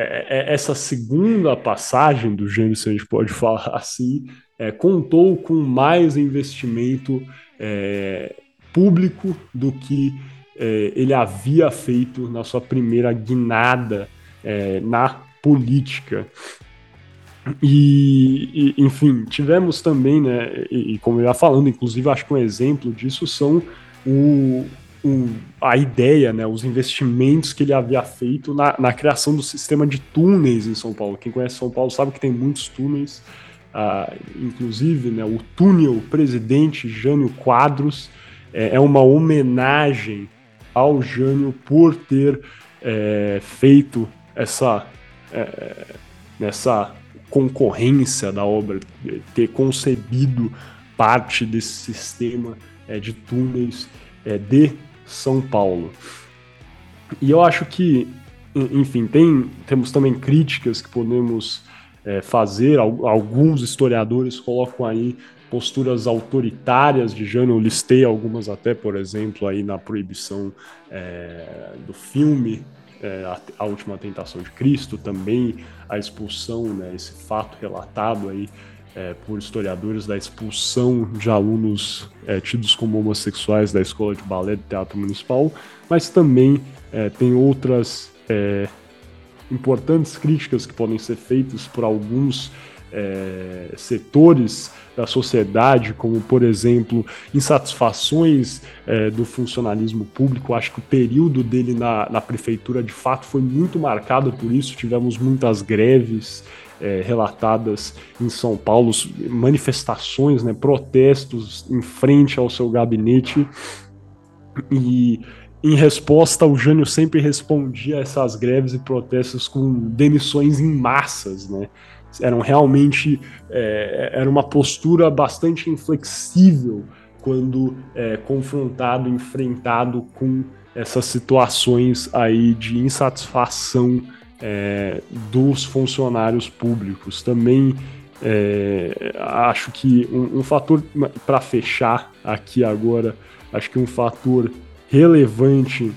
é, é, essa segunda passagem do gênero, se a gente pode falar assim, é, contou com mais investimento é, público do que é, ele havia feito na sua primeira guinada na política. E, e, enfim, tivemos também, né, e, e como eu ia falando, inclusive acho que um exemplo disso são o, o, a ideia, né, os investimentos que ele havia feito na, na, criação do sistema de túneis em São Paulo. Quem conhece São Paulo sabe que tem muitos túneis, uh, inclusive né, o túnel Presidente Jânio Quadros é, é uma homenagem ao Jânio por ter é, feito essa, é, essa concorrência da obra, ter concebido parte desse sistema é, de túneis é, de São Paulo. E eu acho que, enfim, tem, temos também críticas que podemos é, fazer. Alguns historiadores colocam aí posturas autoritárias de Jânio, eu listei algumas até, por exemplo, aí na proibição é, do filme é, a, a, Última Tentação de Cristo, também a expulsão, né, esse fato relatado aí é, por historiadores da expulsão de alunos é, tidos como homossexuais da Escola de Balé do Teatro Municipal, mas também é, tem outras é, importantes críticas que podem ser feitas por alguns é, setores da sociedade, como, por exemplo, insatisfações é, do funcionalismo público. Acho que o período dele na, na prefeitura, de fato, foi muito marcado por isso. Tivemos muitas greves é, relatadas em São Paulo, manifestações, né, protestos em frente ao seu gabinete. E em resposta, o Jânio sempre respondia a essas greves e protestos com demissões em massas, né? eram realmente é, era uma postura bastante inflexível quando é, confrontado, enfrentado com essas situações aí de insatisfação é, dos funcionários públicos. Também é, acho que um, um fator para fechar aqui agora, acho que um fator relevante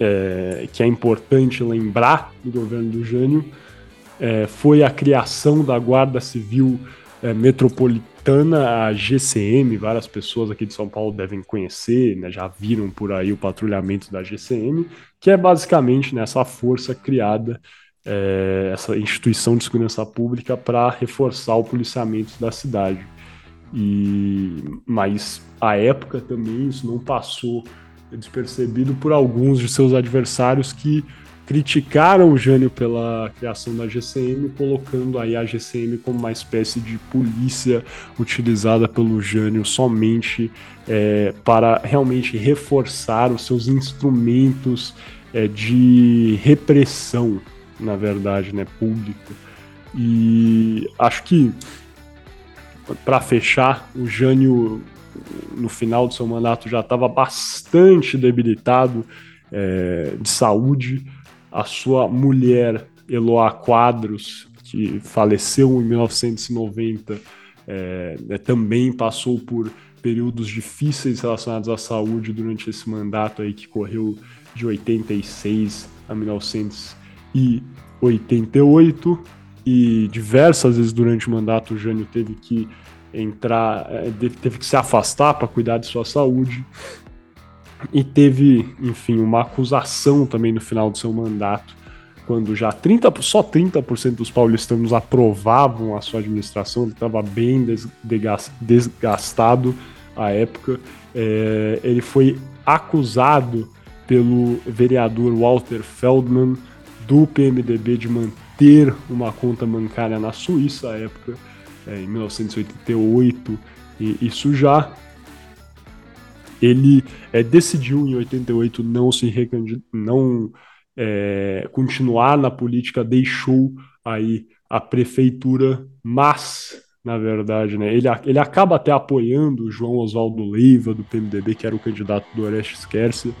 é, que é importante lembrar do governo do Jânio é, foi a criação da Guarda Civil é, Metropolitana, a GCM. Várias pessoas aqui de São Paulo devem conhecer, né, já viram por aí o patrulhamento da GCM, que é basicamente né, força criada, é, essa instituição de segurança pública para reforçar o policiamento da cidade. E, mas à época também isso não passou despercebido por alguns de seus adversários que criticaram o Jânio pela criação da GCM, colocando aí a GCM como uma espécie de polícia utilizada pelo Jânio somente é, para realmente reforçar os seus instrumentos é, de repressão, na verdade, né, pública. E acho que para fechar, o Jânio no final do seu mandato já estava bastante debilitado é, de saúde a sua mulher, Eloá Quadros, que faleceu em 1990, é, né, também passou por períodos difíceis relacionados à saúde durante esse mandato aí que correu de 86 a 1988 e diversas vezes durante o mandato o Jânio teve que entrar, é, teve que se afastar para cuidar de sua saúde e teve, enfim, uma acusação também no final do seu mandato, quando já 30, só 30% dos paulistanos aprovavam a sua administração, ele estava bem desgastado à época. É, ele foi acusado pelo vereador Walter Feldman do PMDB de manter uma conta bancária na Suíça à época, é, em 1988, e isso já ele é, decidiu em 88 não se não é, continuar na política, deixou aí a prefeitura, mas na verdade, né, ele, ele acaba até apoiando o João Oswaldo Leiva do PMDB, que era o candidato do Orestes Quercia,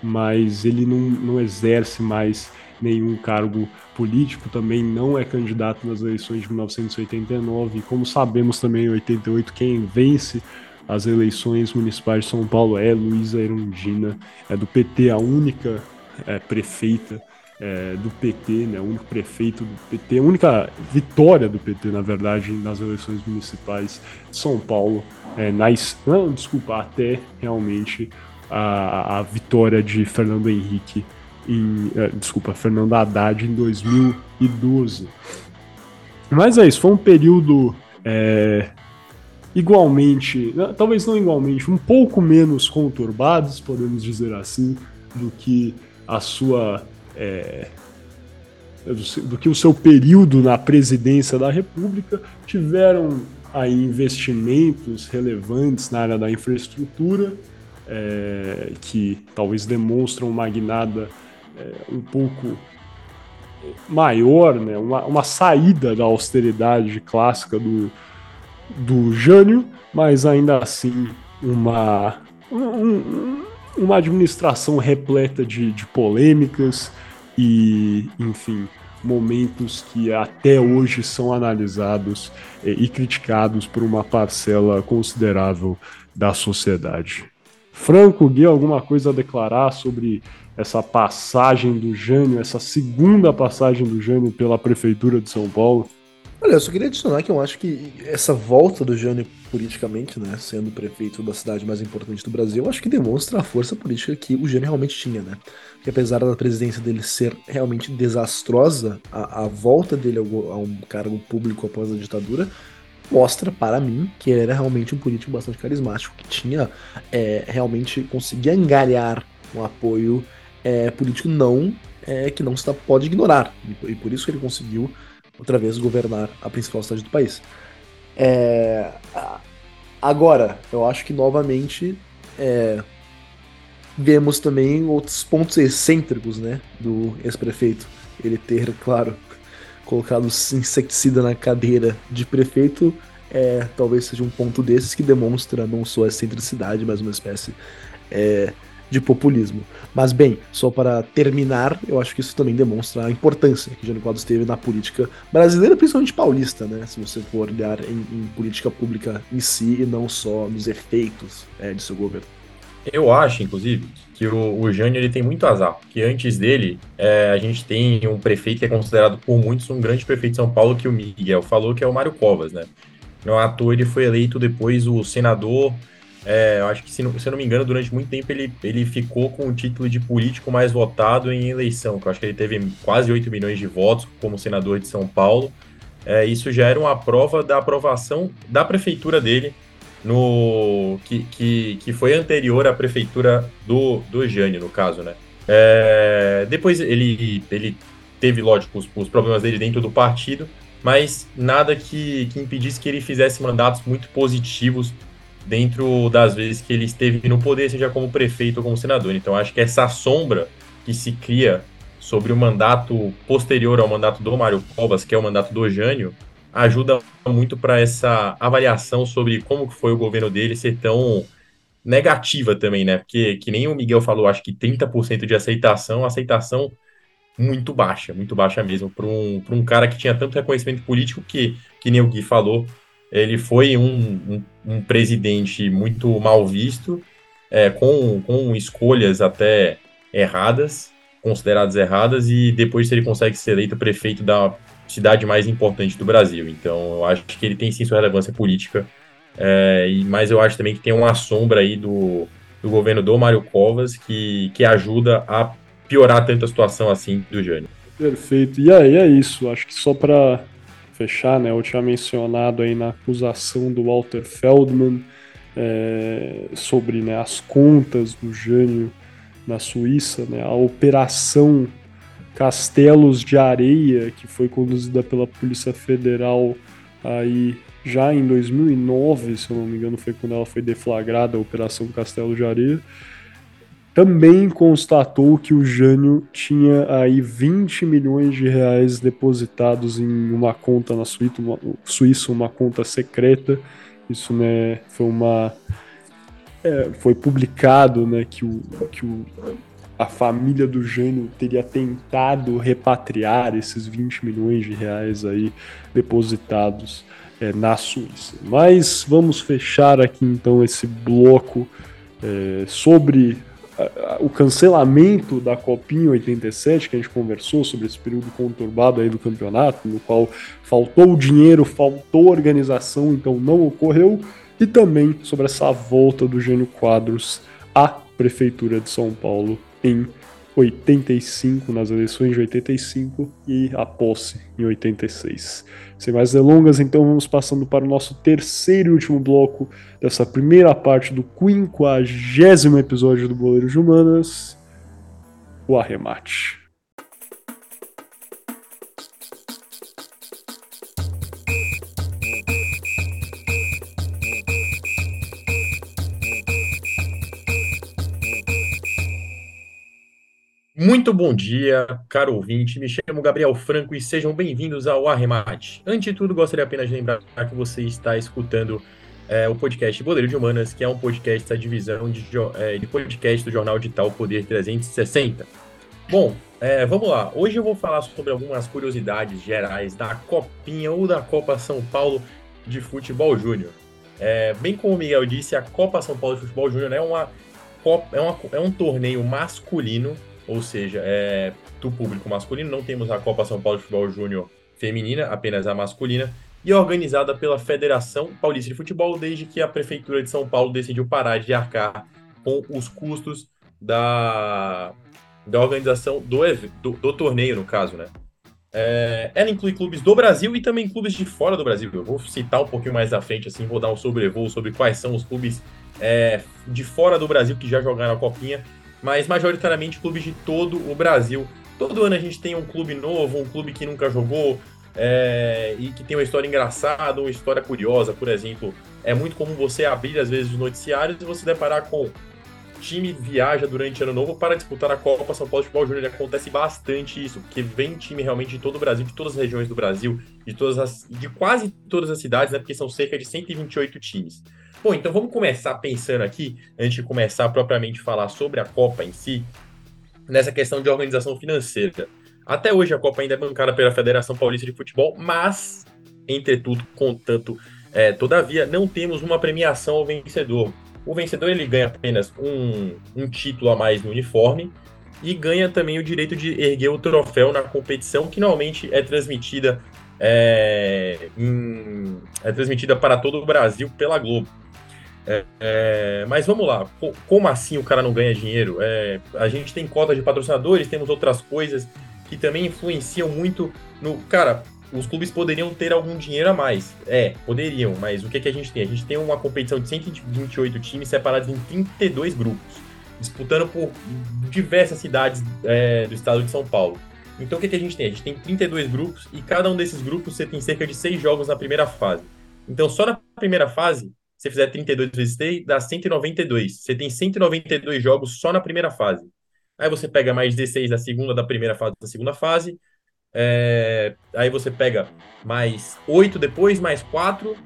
mas ele não, não exerce mais nenhum cargo político, também não é candidato nas eleições de 1989, e como sabemos também em 88 quem vence as eleições municipais de São Paulo é Luísa Erundina, é do PT, a única é, prefeita é, do PT, né, o único prefeito do PT, a única vitória do PT, na verdade, nas eleições municipais de São Paulo, é, nas, não, desculpa, até realmente a, a vitória de Fernando Henrique, em, é, desculpa, Fernando Haddad em 2012. Mas é isso, foi um período é, igualmente, né, talvez não igualmente, um pouco menos conturbados, podemos dizer assim, do que a sua. É, do que o seu período na presidência da República, tiveram aí investimentos relevantes na área da infraestrutura, é, que talvez demonstram uma guinada é, um pouco maior, né, uma, uma saída da austeridade clássica do, do Jânio, mas ainda assim uma, um, uma administração repleta de, de polêmicas e, enfim, momentos que até hoje são analisados e criticados por uma parcela considerável da sociedade. Franco, Gui, alguma coisa a declarar sobre essa passagem do Jânio, essa segunda passagem do Jânio pela Prefeitura de São Paulo? Olha, eu só queria adicionar que eu acho que essa volta do Jânio politicamente, né, sendo prefeito da cidade mais importante do Brasil, eu acho que demonstra a força política que o Jânio realmente tinha, né? Que apesar da presidência dele ser realmente desastrosa, a, a volta dele ao, a um cargo público após a ditadura mostra para mim que ele era realmente um político bastante carismático, que tinha é, realmente conseguia angariar um apoio é, político não é, que não se pode ignorar e, por isso que ele conseguiu outra vez governar a principal cidade do país. É... Agora, eu acho que novamente é... vemos também outros pontos excêntricos né, do ex-prefeito. Ele ter, claro, colocado inseticida na cadeira de prefeito é, talvez seja um ponto desses que demonstra não só a excentricidade, mas uma espécie é, de populismo. Mas bem, só para terminar, eu acho que isso também demonstra a importância que Jânio Quadros teve na política brasileira, principalmente paulista, né? Se você for olhar em, em política pública em si e não só nos efeitos é, de seu governo. Eu acho, inclusive, que o, o Jânio ele tem muito azar, porque antes dele é, a gente tem um prefeito que é considerado por muitos um grande prefeito de São Paulo, que o Miguel falou, que é o Mário Covas, né? Não à toa ele foi eleito depois o senador é, eu acho que, se, não, se eu não me engano, durante muito tempo ele, ele ficou com o título de político mais votado em eleição, que eu acho que ele teve quase 8 milhões de votos como senador de São Paulo. É, isso já era uma prova da aprovação da prefeitura dele, no que, que, que foi anterior à prefeitura do, do Jânio, no caso, né? É, depois ele, ele teve, lógico, os, os problemas dele dentro do partido, mas nada que, que impedisse que ele fizesse mandatos muito positivos dentro das vezes que ele esteve no poder, seja como prefeito ou como senador. Então, acho que essa sombra que se cria sobre o mandato posterior ao mandato do Mário Covas, que é o mandato do Jânio, ajuda muito para essa avaliação sobre como foi o governo dele ser tão negativa também, né? Porque, que nem o Miguel falou, acho que 30% de aceitação, aceitação muito baixa, muito baixa mesmo, para um, um cara que tinha tanto reconhecimento político que, que nem o Gui falou, ele foi um, um, um presidente muito mal visto, é, com, com escolhas até erradas, consideradas erradas, e depois ele consegue ser eleito prefeito da cidade mais importante do Brasil. Então, eu acho que ele tem sim sua relevância política, é, e, mas eu acho também que tem uma sombra aí do, do governo do Mário Covas que, que ajuda a piorar tanto a situação assim do Jânio. Perfeito. E aí é isso. Acho que só para fechar, né, eu tinha mencionado aí na acusação do Walter Feldman é, sobre né, as contas do Jânio na Suíça, né, a operação Castelos de Areia, que foi conduzida pela Polícia Federal aí já em 2009, se eu não me engano, foi quando ela foi deflagrada, a Operação Castelo de Areia também constatou que o Jânio tinha aí 20 milhões de reais depositados em uma conta na Suíça, uma, Suíça, uma conta secreta. Isso né, foi uma é, foi publicado né, que, o, que o, a família do Jânio teria tentado repatriar esses 20 milhões de reais aí depositados é, na Suíça. Mas vamos fechar aqui então esse bloco é, sobre o cancelamento da Copinha 87, que a gente conversou sobre esse período conturbado aí do campeonato, no qual faltou dinheiro, faltou organização, então não ocorreu, e também sobre essa volta do Gênio Quadros à Prefeitura de São Paulo em 85, nas eleições de 85 e a posse em 86. Sem mais delongas, então vamos passando para o nosso terceiro e último bloco dessa primeira parte do quinquagésimo episódio do Boleiro de Humanas, o arremate. Muito bom dia, caro ouvinte. Me chamo Gabriel Franco e sejam bem-vindos ao Arremate. Antes de tudo, gostaria apenas de lembrar que você está escutando é, o podcast Poder de Humanas, que é um podcast da divisão de, é, de podcast do jornal digital Poder 360. Bom, é, vamos lá. Hoje eu vou falar sobre algumas curiosidades gerais da Copinha ou da Copa São Paulo de Futebol Júnior. É, bem como o Miguel disse, a Copa São Paulo de Futebol Júnior é, uma, é, uma, é um torneio masculino ou seja, é, do público masculino, não temos a Copa São Paulo de Futebol Júnior feminina, apenas a masculina, e organizada pela Federação Paulista de Futebol, desde que a Prefeitura de São Paulo decidiu parar de arcar com os custos da, da organização do, do, do torneio, no caso, né? É, ela inclui clubes do Brasil e também clubes de fora do Brasil. Eu vou citar um pouquinho mais à frente, assim, vou dar um sobrevoo sobre quais são os clubes é, de fora do Brasil que já jogaram a Copinha, mas majoritariamente clubes de todo o Brasil. Todo ano a gente tem um clube novo, um clube que nunca jogou é, e que tem uma história engraçada, uma história curiosa, por exemplo. É muito comum você abrir, às vezes, os noticiários e você deparar com time viaja durante ano novo para disputar a Copa São Paulo de Futebol Júnior. Acontece bastante isso, porque vem time realmente de todo o Brasil, de todas as regiões do Brasil, de todas as, de quase todas as cidades, né? Porque são cerca de 128 times. Bom, então vamos começar pensando aqui, antes de começar propriamente falar sobre a Copa em si, nessa questão de organização financeira. Até hoje a Copa ainda é bancada pela Federação Paulista de Futebol, mas, entretudo, contanto, é, todavia, não temos uma premiação ao vencedor. O vencedor ele ganha apenas um, um título a mais no uniforme e ganha também o direito de erguer o troféu na competição, que normalmente é transmitida é, em, é transmitida para todo o Brasil pela Globo. É, é, mas vamos lá, como assim o cara não ganha dinheiro? É, a gente tem cota de patrocinadores, temos outras coisas que também influenciam muito no. Cara, os clubes poderiam ter algum dinheiro a mais. É, poderiam, mas o que, que a gente tem? A gente tem uma competição de 128 times separados em 32 grupos, disputando por diversas cidades é, do estado de São Paulo. Então o que, que a gente tem? A gente tem 32 grupos e cada um desses grupos você tem cerca de 6 jogos na primeira fase. Então só na primeira fase, se você fizer 32 vezes 3, dá 192. Você tem 192 jogos só na primeira fase. Aí você pega mais 16 da segunda, da primeira fase da segunda fase, é, aí você pega mais oito depois, mais quatro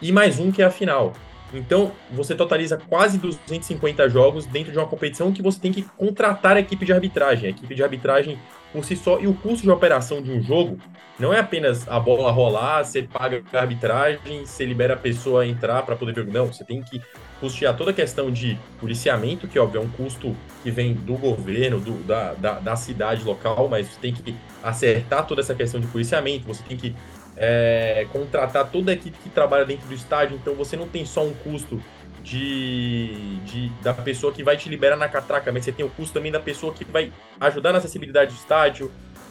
e mais um que é a final. Então, você totaliza quase 250 jogos dentro de uma competição que você tem que contratar a equipe de arbitragem. A equipe de arbitragem por si só. E o custo de operação de um jogo não é apenas a bola rolar, você paga a arbitragem, você libera a pessoa a entrar para poder ver. Não, você tem que custear toda a questão de policiamento, que óbvio é um custo que vem do governo, do, da, da, da, cidade local, mas você tem que acertar toda essa questão de policiamento, você tem que é, contratar toda a equipe que trabalha dentro do estádio, então você não tem só um custo de, de, da pessoa que vai te liberar na catraca, mas você tem o custo também da pessoa que vai ajudar na acessibilidade do estádio,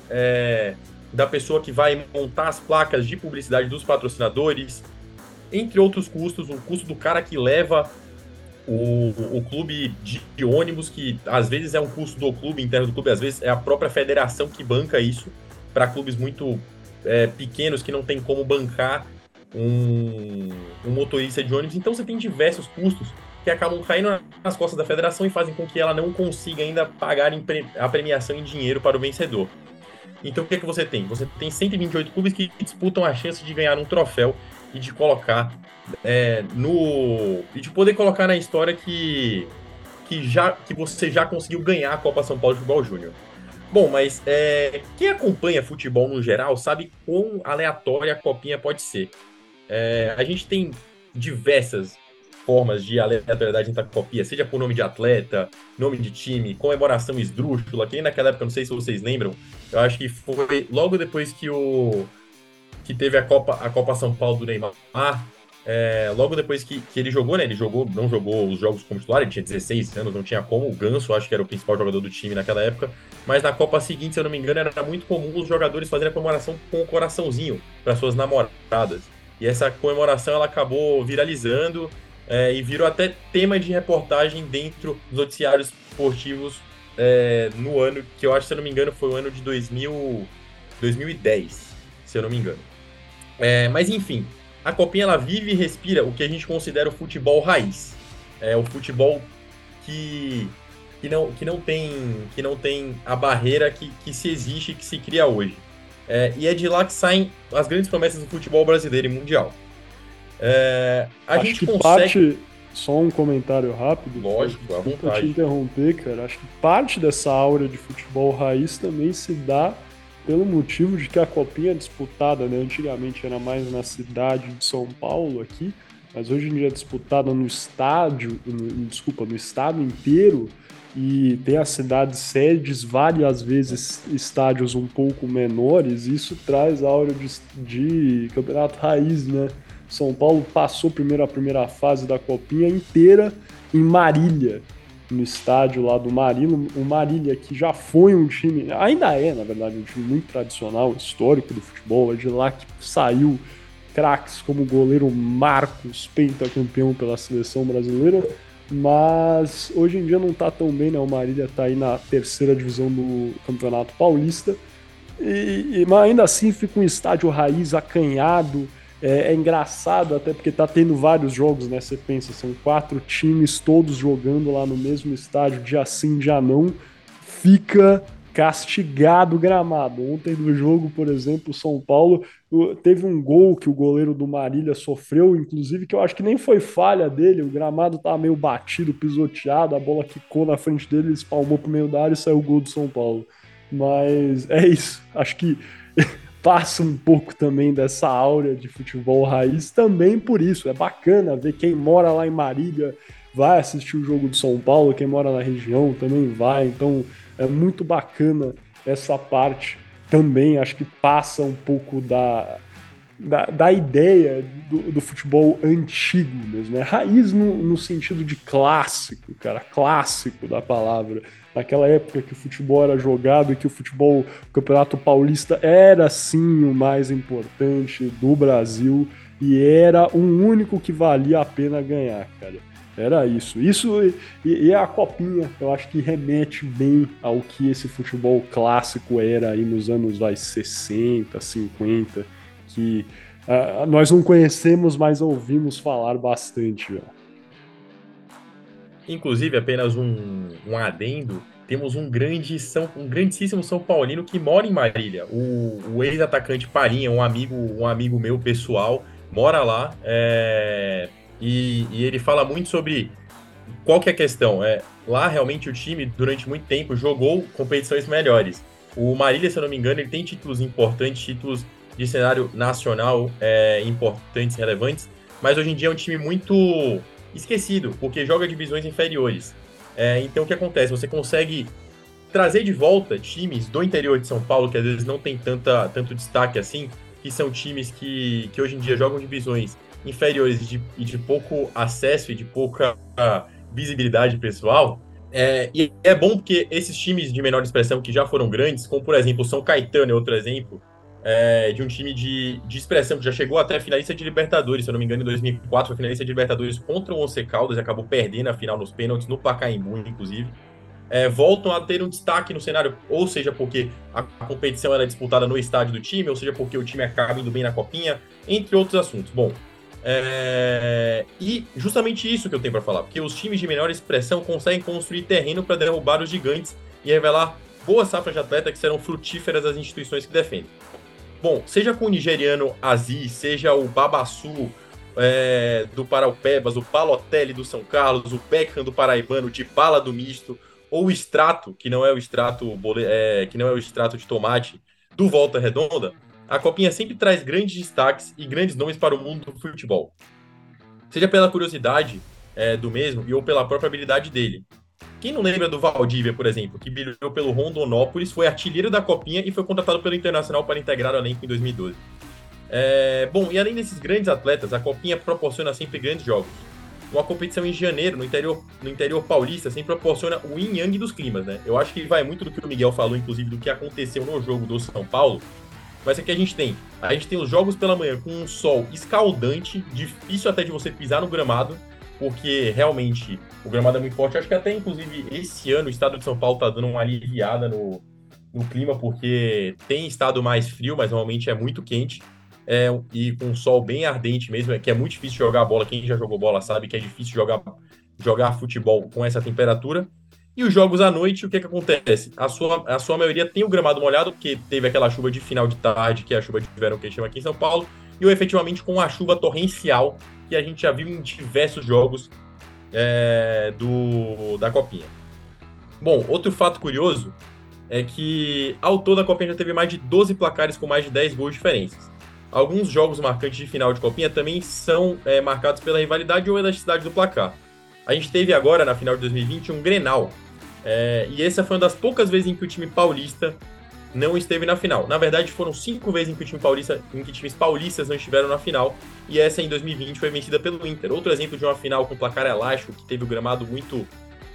é, da pessoa que vai montar as placas de publicidade dos patrocinadores, entre outros custos, o custo do cara que leva o, o clube de, de, ônibus, que às vezes é um custo do clube, interno do clube, às vezes é a própria federação que banca isso, para clubes muito é, pequenos que não tem como bancar um, um motorista de ônibus. Então você tem diversos custos que acabam caindo nas costas da federação e fazem com que ela não consiga ainda pagar a premiação em dinheiro para o vencedor. Então o que, é que você tem? Você tem 128 clubes que disputam a chance de ganhar um troféu e de colocar é, no. e de poder colocar na história que, que, já, que você já conseguiu ganhar a Copa São Paulo de Futebol Júnior. Bom, mas é, quem acompanha futebol no geral sabe quão aleatória a copinha pode ser. É, a gente tem diversas formas de aleatoriedade entre a copinha, seja por nome de atleta, nome de time, comemoração esdrúxula, que naquela época, não sei se vocês lembram, eu acho que foi logo depois que o que teve a Copa, a Copa São Paulo do Neymar, é, logo depois que, que ele jogou, né? Ele jogou, não jogou os jogos como titular, ele tinha 16 anos, não tinha como. O Ganso, acho que era o principal jogador do time naquela época. Mas na Copa seguinte, se eu não me engano, era muito comum os jogadores fazerem a comemoração com o coraçãozinho para suas namoradas. E essa comemoração ela acabou viralizando é, e virou até tema de reportagem dentro dos noticiários esportivos é, no ano que eu acho, se eu não me engano, foi o ano de 2000, 2010, se eu não me engano. É, mas enfim, a Copinha ela vive e respira o que a gente considera o futebol raiz. É o futebol que, que, não, que, não, tem, que não tem a barreira que, que se existe, que se cria hoje. É, e é de lá que saem as grandes promessas do futebol brasileiro e mundial. É, a Acho gente que consegue... parte, só um comentário rápido. Lógico, à vontade. te interromper, cara. Acho que parte dessa aura de futebol raiz também se dá pelo motivo de que a copinha é disputada, né, antigamente era mais na cidade de São Paulo aqui, mas hoje em dia é disputada no estádio, no, desculpa, no estado inteiro, e tem as cidades sedes, várias vezes estádios um pouco menores, isso traz áurea de, de campeonato raiz, né? São Paulo passou primeiro a primeira fase da copinha inteira em Marília, no estádio lá do Marília. O Marília, que já foi um time, ainda é, na verdade, um time muito tradicional, histórico do futebol, é de lá que saiu craques como o goleiro Marcos, pentacampeão pela seleção brasileira. Mas hoje em dia não tá tão bem, né? O Marília tá aí na terceira divisão do Campeonato Paulista. E, e, mas ainda assim fica um estádio raiz acanhado, é, é, engraçado até porque tá tendo vários jogos, né? Você pensa, são quatro times todos jogando lá no mesmo estádio, dia sim, dia não. Fica castigado o gramado. Ontem do jogo, por exemplo, São Paulo teve um gol que o goleiro do Marília sofreu, inclusive, que eu acho que nem foi falha dele. O gramado tava meio batido, pisoteado, a bola quicou na frente dele, ele espalmou pro meio da área e saiu o gol do São Paulo. Mas é isso. Acho que *laughs* passa um pouco também dessa áurea de futebol raiz também por isso. É bacana ver quem mora lá em Marília vai assistir o jogo do São Paulo, quem mora na região também vai. Então é muito bacana essa parte também. Acho que passa um pouco da, da, da ideia do, do, futebol antigo mesmo. É raiz no, no sentido de clássico, cara, clássico da palavra naquela época que o futebol era jogado e que o futebol, o Campeonato Paulista era sim o mais importante do Brasil e era o único que valia a pena ganhar, cara. Era isso. Isso e, e, a copinha, eu acho que remete bem ao que esse futebol clássico era aí nos anos vai, 60, 50, que uh, nós não conhecemos, mas ouvimos falar bastante. Velho. Inclusive, apenas um, um adendo, temos um grande São, um grandíssimo São Paulino que mora em Marília. O, o ex-atacante Parinha, um amigo, um amigo meu pessoal, mora lá. É, e, e, ele fala muito sobre qual que é a questão. É, lá realmente o time, durante muito tempo, jogou competições melhores. O Marília, se eu não me engano, ele tem títulos importantes, títulos de cenário nacional é, importantes, relevantes, mas hoje em dia é um time muito esquecido, porque joga divisões inferiores. É, então o que acontece? Você consegue trazer de volta times do interior de São Paulo, que às vezes não tem tanta, tanto destaque assim, que são times que, que hoje em dia jogam divisões inferiores e de, e de pouco acesso e de pouca visibilidade pessoal. É, e é bom porque esses times de menor expressão que já foram grandes, como por exemplo São Caetano é outro exemplo, é, de um time de, de expressão que já chegou até a finalista de Libertadores, se eu não me engano, em 2004, foi finalista de Libertadores contra o Once Caldas e acabou perdendo a final nos pênaltis, no Pacaembu, inclusive. É, voltam a ter um destaque no cenário, ou seja, porque a, a competição é disputada no estádio do time, ou seja, porque o time acaba indo bem na copinha, entre outros assuntos. Bom, é, e justamente isso que eu tenho para falar, porque os times de menor expressão conseguem construir terreno para derrubar os gigantes e revelar boas safras de atleta que serão frutíferas às instituições que defendem. Bom, seja com o nigeriano Aziz, seja o Babassu é, do Paraupebas, o Palotelli do São Carlos, o Beckham do Paraibano, o Bala do Misto, ou o extrato, que não é o extrato, é, que não é o extrato de tomate do Volta Redonda, a Copinha sempre traz grandes destaques e grandes nomes para o mundo do futebol. Seja pela curiosidade é, do mesmo e ou pela própria habilidade dele. Quem não lembra do Valdívia, por exemplo, que brilhou pelo Rondonópolis, foi artilheiro da Copinha e foi contratado pelo Internacional para integrar o elenco em 2012. É, bom, e além desses grandes atletas, a Copinha proporciona sempre grandes jogos. Uma competição em janeiro, no interior, no interior paulista, sempre proporciona o yin yang dos climas, né? Eu acho que vai muito do que o Miguel falou, inclusive, do que aconteceu no jogo do São Paulo. Mas que a gente tem. A gente tem os jogos pela manhã com um sol escaldante, difícil até de você pisar no gramado, porque realmente o gramado é muito forte. Acho que até, inclusive, esse ano o estado de São Paulo está dando uma aliviada no, no clima, porque tem estado mais frio, mas normalmente é muito quente. É, e com um sol bem ardente mesmo, é que é muito difícil jogar bola. Quem já jogou bola sabe que é difícil jogar, jogar futebol com essa temperatura. E os jogos à noite, o que, que acontece? A sua, a sua maioria tem o gramado molhado, porque teve aquela chuva de final de tarde, que é a chuva de verão que a gente chama aqui em São Paulo, e efetivamente com a chuva torrencial, que a gente já viu em diversos jogos é, do, da Copinha. Bom, outro fato curioso é que ao todo a Copinha já teve mais de 12 placares com mais de 10 gols diferentes. Alguns jogos marcantes de final de Copinha também são é, marcados pela rivalidade ou elasticidade do placar. A gente teve agora, na final de 2020, um Grenal, É, e essa foi uma das poucas vezes em que o time paulista não esteve na final. Na verdade, foram cinco vezes em que o time paulista, em que times paulistas não estiveram na final, e essa em 2020 foi vencida pelo Inter. Outro exemplo de uma final com placar elástico, que teve o gramado muito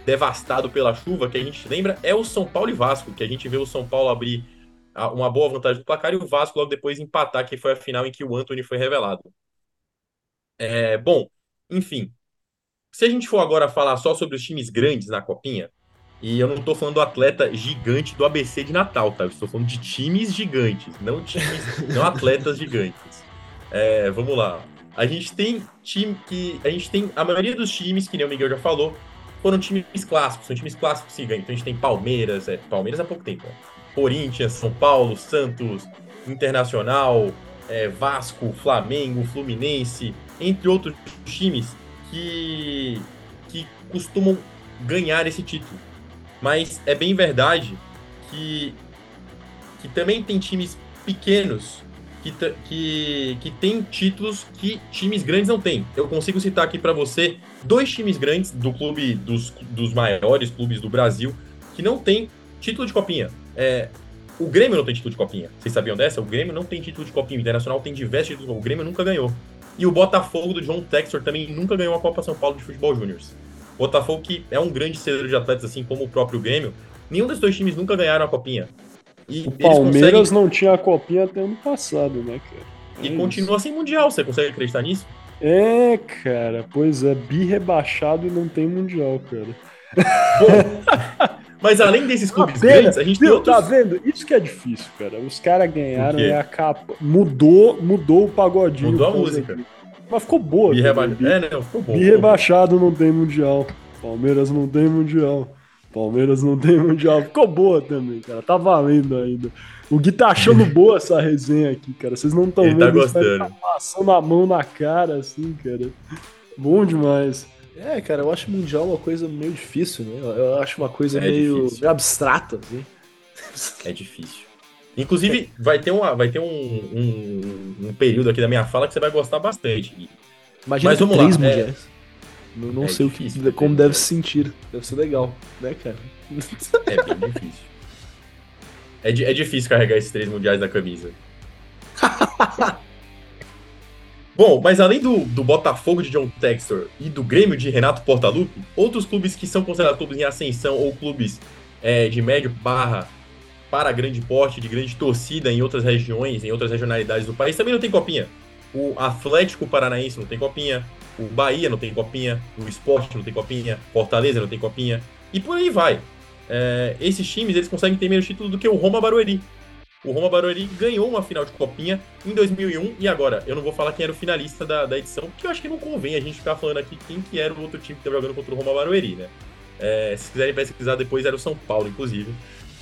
devastado pela chuva, que a gente lembra, é o São Paulo e Vasco, que a gente vê o São Paulo abrir uma boa vantagem do placar e o Vasco logo depois empatar, que foi a final em que o Anthony foi revelado. É, bom, enfim. Se a gente for agora falar só sobre os times grandes na Copinha, e eu não estou falando do atleta gigante do ABC de Natal, tá? Eu estou falando de times gigantes, não times, não atletas gigantes. É, vamos lá. A gente tem time que. A gente tem. A maioria dos times, que nem o Miguel já falou, foram times clássicos, são times clássicos que ganham. Então a gente tem Palmeiras, é, Palmeiras há pouco tempo, Corinthians, São Paulo, Santos, Internacional, é, Vasco, Flamengo, Fluminense, entre outros times que, que costumam ganhar esse título. Mas é bem verdade que, que também tem times pequenos que, que, que tem títulos que times grandes não têm. Eu consigo citar aqui para você dois times grandes do clube dos, dos maiores clubes do Brasil que não tem título de copinha. É, o Grêmio não tem título de copinha. Vocês sabiam dessa? O Grêmio não tem título de copinha. O Internacional tem diversos títulos. O Grêmio nunca ganhou. E o Botafogo do John Textor também nunca ganhou a Copa São Paulo de Futebol Júnior. Botafogo que é um grande cedor de atletas, assim como o próprio Grêmio, nenhum desses dois times nunca ganharam a copinha. E o Palmeiras conseguem... não tinha a copinha até ano passado, né, cara? É e isso. continua sem mundial, você consegue acreditar nisso? É, cara, pois é, bi rebaixado e não tem mundial, cara. Bom, *laughs* mas além desses clubes grandes, a gente viu, tem outros... Tá vendo? Isso que é difícil, cara. Os caras ganharam e a capa mudou, mudou o pagodinho. Mudou a música. Aqui. Mas ficou boa. Bi, reba... é, não, ficou. Bi rebaixado não tem mundial. Palmeiras não tem mundial. Palmeiras não tem mundial. Ficou boa também, cara. Tá valendo ainda. O Gui tá achando *laughs* boa essa resenha aqui, cara. Vocês não estão vendo. Tá gostando. Tá passando a mão na cara, assim, cara. Bom demais. É, cara, eu acho mundial uma coisa meio difícil, né? Eu acho uma coisa é meio, meio abstrata, assim. É difícil. Inclusive, vai ter, uma, vai ter um, um, um, período aqui da minha fala que você vai gostar bastante. Imagina Mas vamos três lá. É, não, não é sei difícil, o que, como deve se sentir. Deve ser legal, né, cara? É bem difícil. É, é difícil carregar esses três mundiais na camisa. *laughs* Bom, mas além do, do Botafogo de John Textor e do Grêmio de Renato Portaluppi, outros clubes que são considerados clubes em ascensão ou clubes é, de médio barra para grande porte, de grande torcida em outras regiões, em outras regionalidades do país, também não tem copinha. O Atlético Paranaense não tem copinha, o Bahia não tem copinha, o Sport não tem copinha, Fortaleza não tem copinha, e por aí vai. É, esses times eles conseguem ter menos título do que o Roma Barueri. O Roma Barueri ganhou uma final de copinha em 2001 e agora eu não vou falar quem era o finalista da, da edição, porque eu acho que não convém a gente ficar falando aqui quem que era o outro time que estava jogando contra o Roma Barueri, né? É, se quiserem pesquisar depois era o São Paulo, inclusive.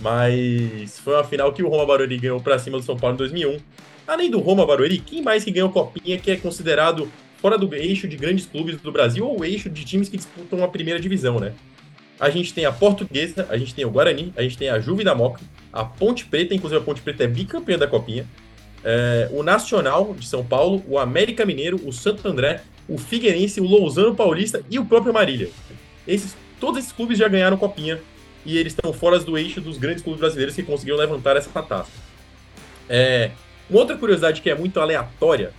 Mas foi uma final que o Roma Barueri ganhou para cima do São Paulo em 2001. Além do Roma Barueri, quem mais que ganhou Copinha que é considerado fora do eixo de grandes clubes do Brasil ou eixo de times que disputam a primeira divisão, né? A gente tem a Portuguesa, a gente tem o Guarani, a gente tem a Juve da Moca, a Ponte Preta, inclusive a Ponte Preta é bicampeã da Copinha, é, o Nacional de São Paulo, o América Mineiro, o Santo André, o Figueirense, o Lousano Paulista e o próprio Marília. Esses, todos esses clubes já ganharam Copinha e eles estão fora do eixo dos grandes clubes brasileiros que conseguiram levantar essa taça. É, uma outra curiosidade que é muito aleatória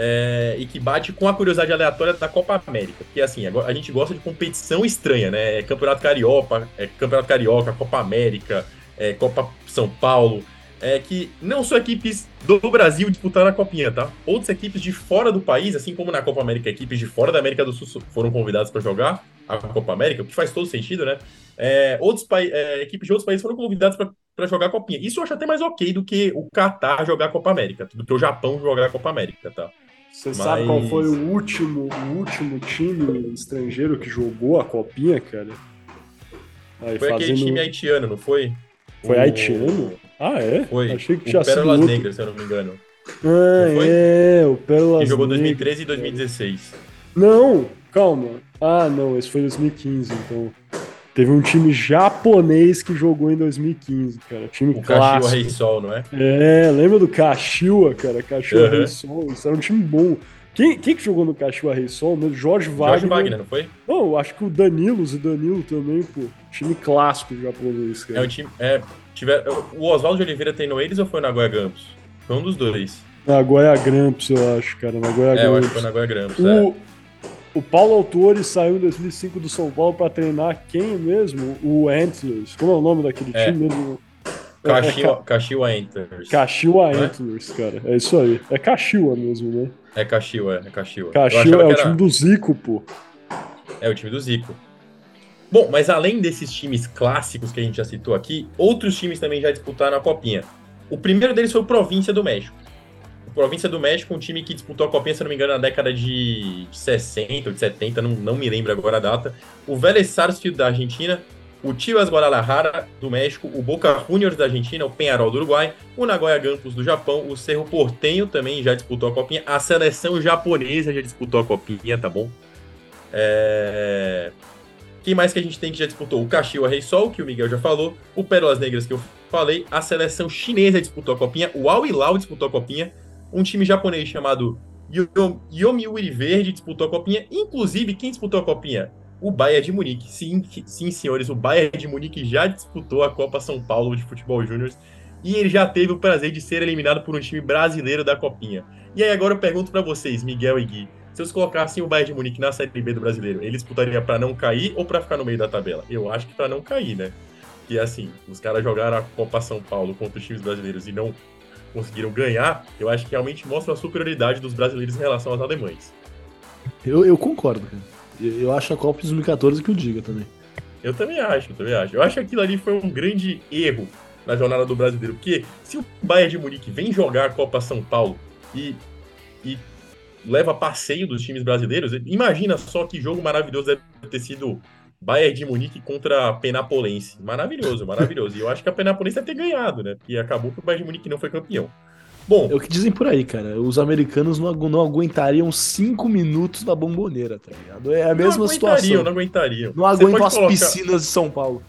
é, e que bate com a curiosidade aleatória da Copa América, porque assim, a gente gosta de competição estranha, né? É Campeonato Carioca, é Campeonato Carioca, Copa América, é Copa São Paulo, é que não só equipes do Brasil disputaram a Copinha, tá? Outras equipes de fora do país, assim como na Copa América, equipes de fora da América do Sul foram convidadas para jogar a Copa América, o que faz todo sentido, né? É, outros é, equipes de outros países foram convidadas para jogar a Copinha. Isso eu acho até mais ok do que o Qatar jogar a Copa América, do que o Japão jogar a Copa América, tá? Você Mas... sabe qual foi o último, o último time estrangeiro que jogou a Copinha, cara? Aí, foi fazendo... aquele time haitiano, não foi? Foi o... haitiano? Ah, é? Foi. Achei que tinha o Pérolas Negras, se eu não me engano. Ah, é, o Pérolas Que jogou 2013 e 2016. Não, calma. Ah, não, esse foi 2015, então. Teve um time japonês que jogou em 2015, cara. Time o clássico. Kashiwa Rei Sol, não é? É, lembra do Kashiwa, cara? Kashiwa uhum. Rei Sol. Isso era um time bom. Quem, quem que jogou no Caxiwa Rei Sol? Né? Jorge Wagner. Jorge Wagner, não foi? Não, acho que o Danilo, e Danilo também, pô. Time clássico japonês, cara. É um time. É, tiver, o Oswaldo de Oliveira treinou eles ou foi na Goiás Campos? Foi um dos dois. Nagoya Gramps, eu acho, cara. Nagoya É, eu acho Gramps. que foi na Goiás Campos. O, é. O Paulo Autori saiu em 2005 do São Paulo pra treinar quem mesmo? O Antlers. Como é o nome daquele É. time mesmo? É, Kashiwa, Kashiwa Antlers. Não é? Antlers, cara. É isso aí. É Kashiwa mesmo, né? É Kashiwa, é Kashiwa achava é o era- time do Zico, pô. É o time do Zico. Bom, mas além desses times clássicos que a gente já citou aqui, outros times também já disputaram a Copinha. O primeiro deles foi o Província do México. Província do México, um time que disputou a Copinha, se não me engano, na década de 60 ou de 70, não, não me lembro agora a data. O Vélez Sarsfield da Argentina, o Chivas Guadalajara do México, o Boca Juniors da Argentina, o Penharol do Uruguai, o Nagoya Grampus do Japão, o Cerro Portenho também já disputou a Copinha, a seleção japonesa já disputou a Copinha, tá bom? É... Quem mais que a gente tem que já disputou? O Kashiwa Rei Sol, que o Miguel já falou, o Pérolas Negras que eu falei, a seleção chinesa disputou a Copinha, o Al Hilal disputou a Copinha, um time japonês chamado Yom- Yomiuri Verde disputou a Copinha, inclusive quem disputou a Copinha? O Bayern de Munique. Sim, sim, senhores, o Bayern de Munique já disputou a Copa São Paulo de Futebol Júnior e ele já teve o prazer de ser eliminado por um time brasileiro da Copinha. E aí agora eu pergunto pra vocês, Miguel e Gui, se eles colocassem o Bayern de Munique na Série B do Brasileiro, ele disputaria pra não cair ou pra ficar no meio da tabela? Eu acho que pra não cair, né? E assim, os caras jogaram a Copa São Paulo contra os times brasileiros e não conseguiram ganhar, eu acho que realmente mostra a superioridade dos brasileiros em relação aos alemães. Eu, eu concordo, cara. Eu, eu acho a Copa de 2014 que eu diga também. Eu também acho, eu também acho. Eu acho que aquilo ali foi um grande erro na jornada do brasileiro, porque se o Bayern de Munique vem jogar a Copa São Paulo e, e leva passeio dos times brasileiros, imagina só que jogo maravilhoso deve ter sido Bayern de Munique contra a Penapolense. Maravilhoso, *laughs* maravilhoso. E eu acho que a Penapolense deve ter ganhado, né? Porque acabou que o Bayern de Munique não foi campeão. Bom, É o que dizem por aí, cara. Os americanos não, agu- não aguentariam cinco minutos na bomboneira, tá ligado? É a mesma não situação. aguentariam, não aguentariam. Não aguentam as colocar- piscinas de São Paulo.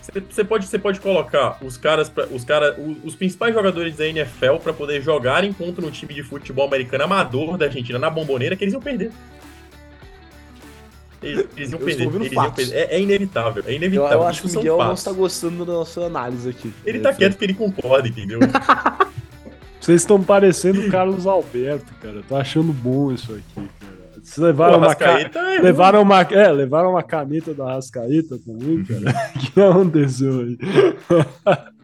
Você- Você pode, você pode colocar os caras, pra- os, cara, os, os principais jogadores da NFL para poder jogarem contra um time de futebol americano amador da Argentina na bomboneira que eles iam perder. Eles, eles iam Eu perder. eles iam perder. É, é inevitável, é Eu, inevitável. eu acho que o Miguel não está gostando da nossa análise aqui. Ele tá É, quieto porque ele concorda, entendeu? *laughs* Vocês estão parecendo o Carlos Alberto, cara. Tô achando bom isso aqui, cara. Vocês levaram uma, ca... É levaram uma, é, levaram uma caneta da Rascaeta também, cara. O *laughs* que aconteceu aí? *laughs*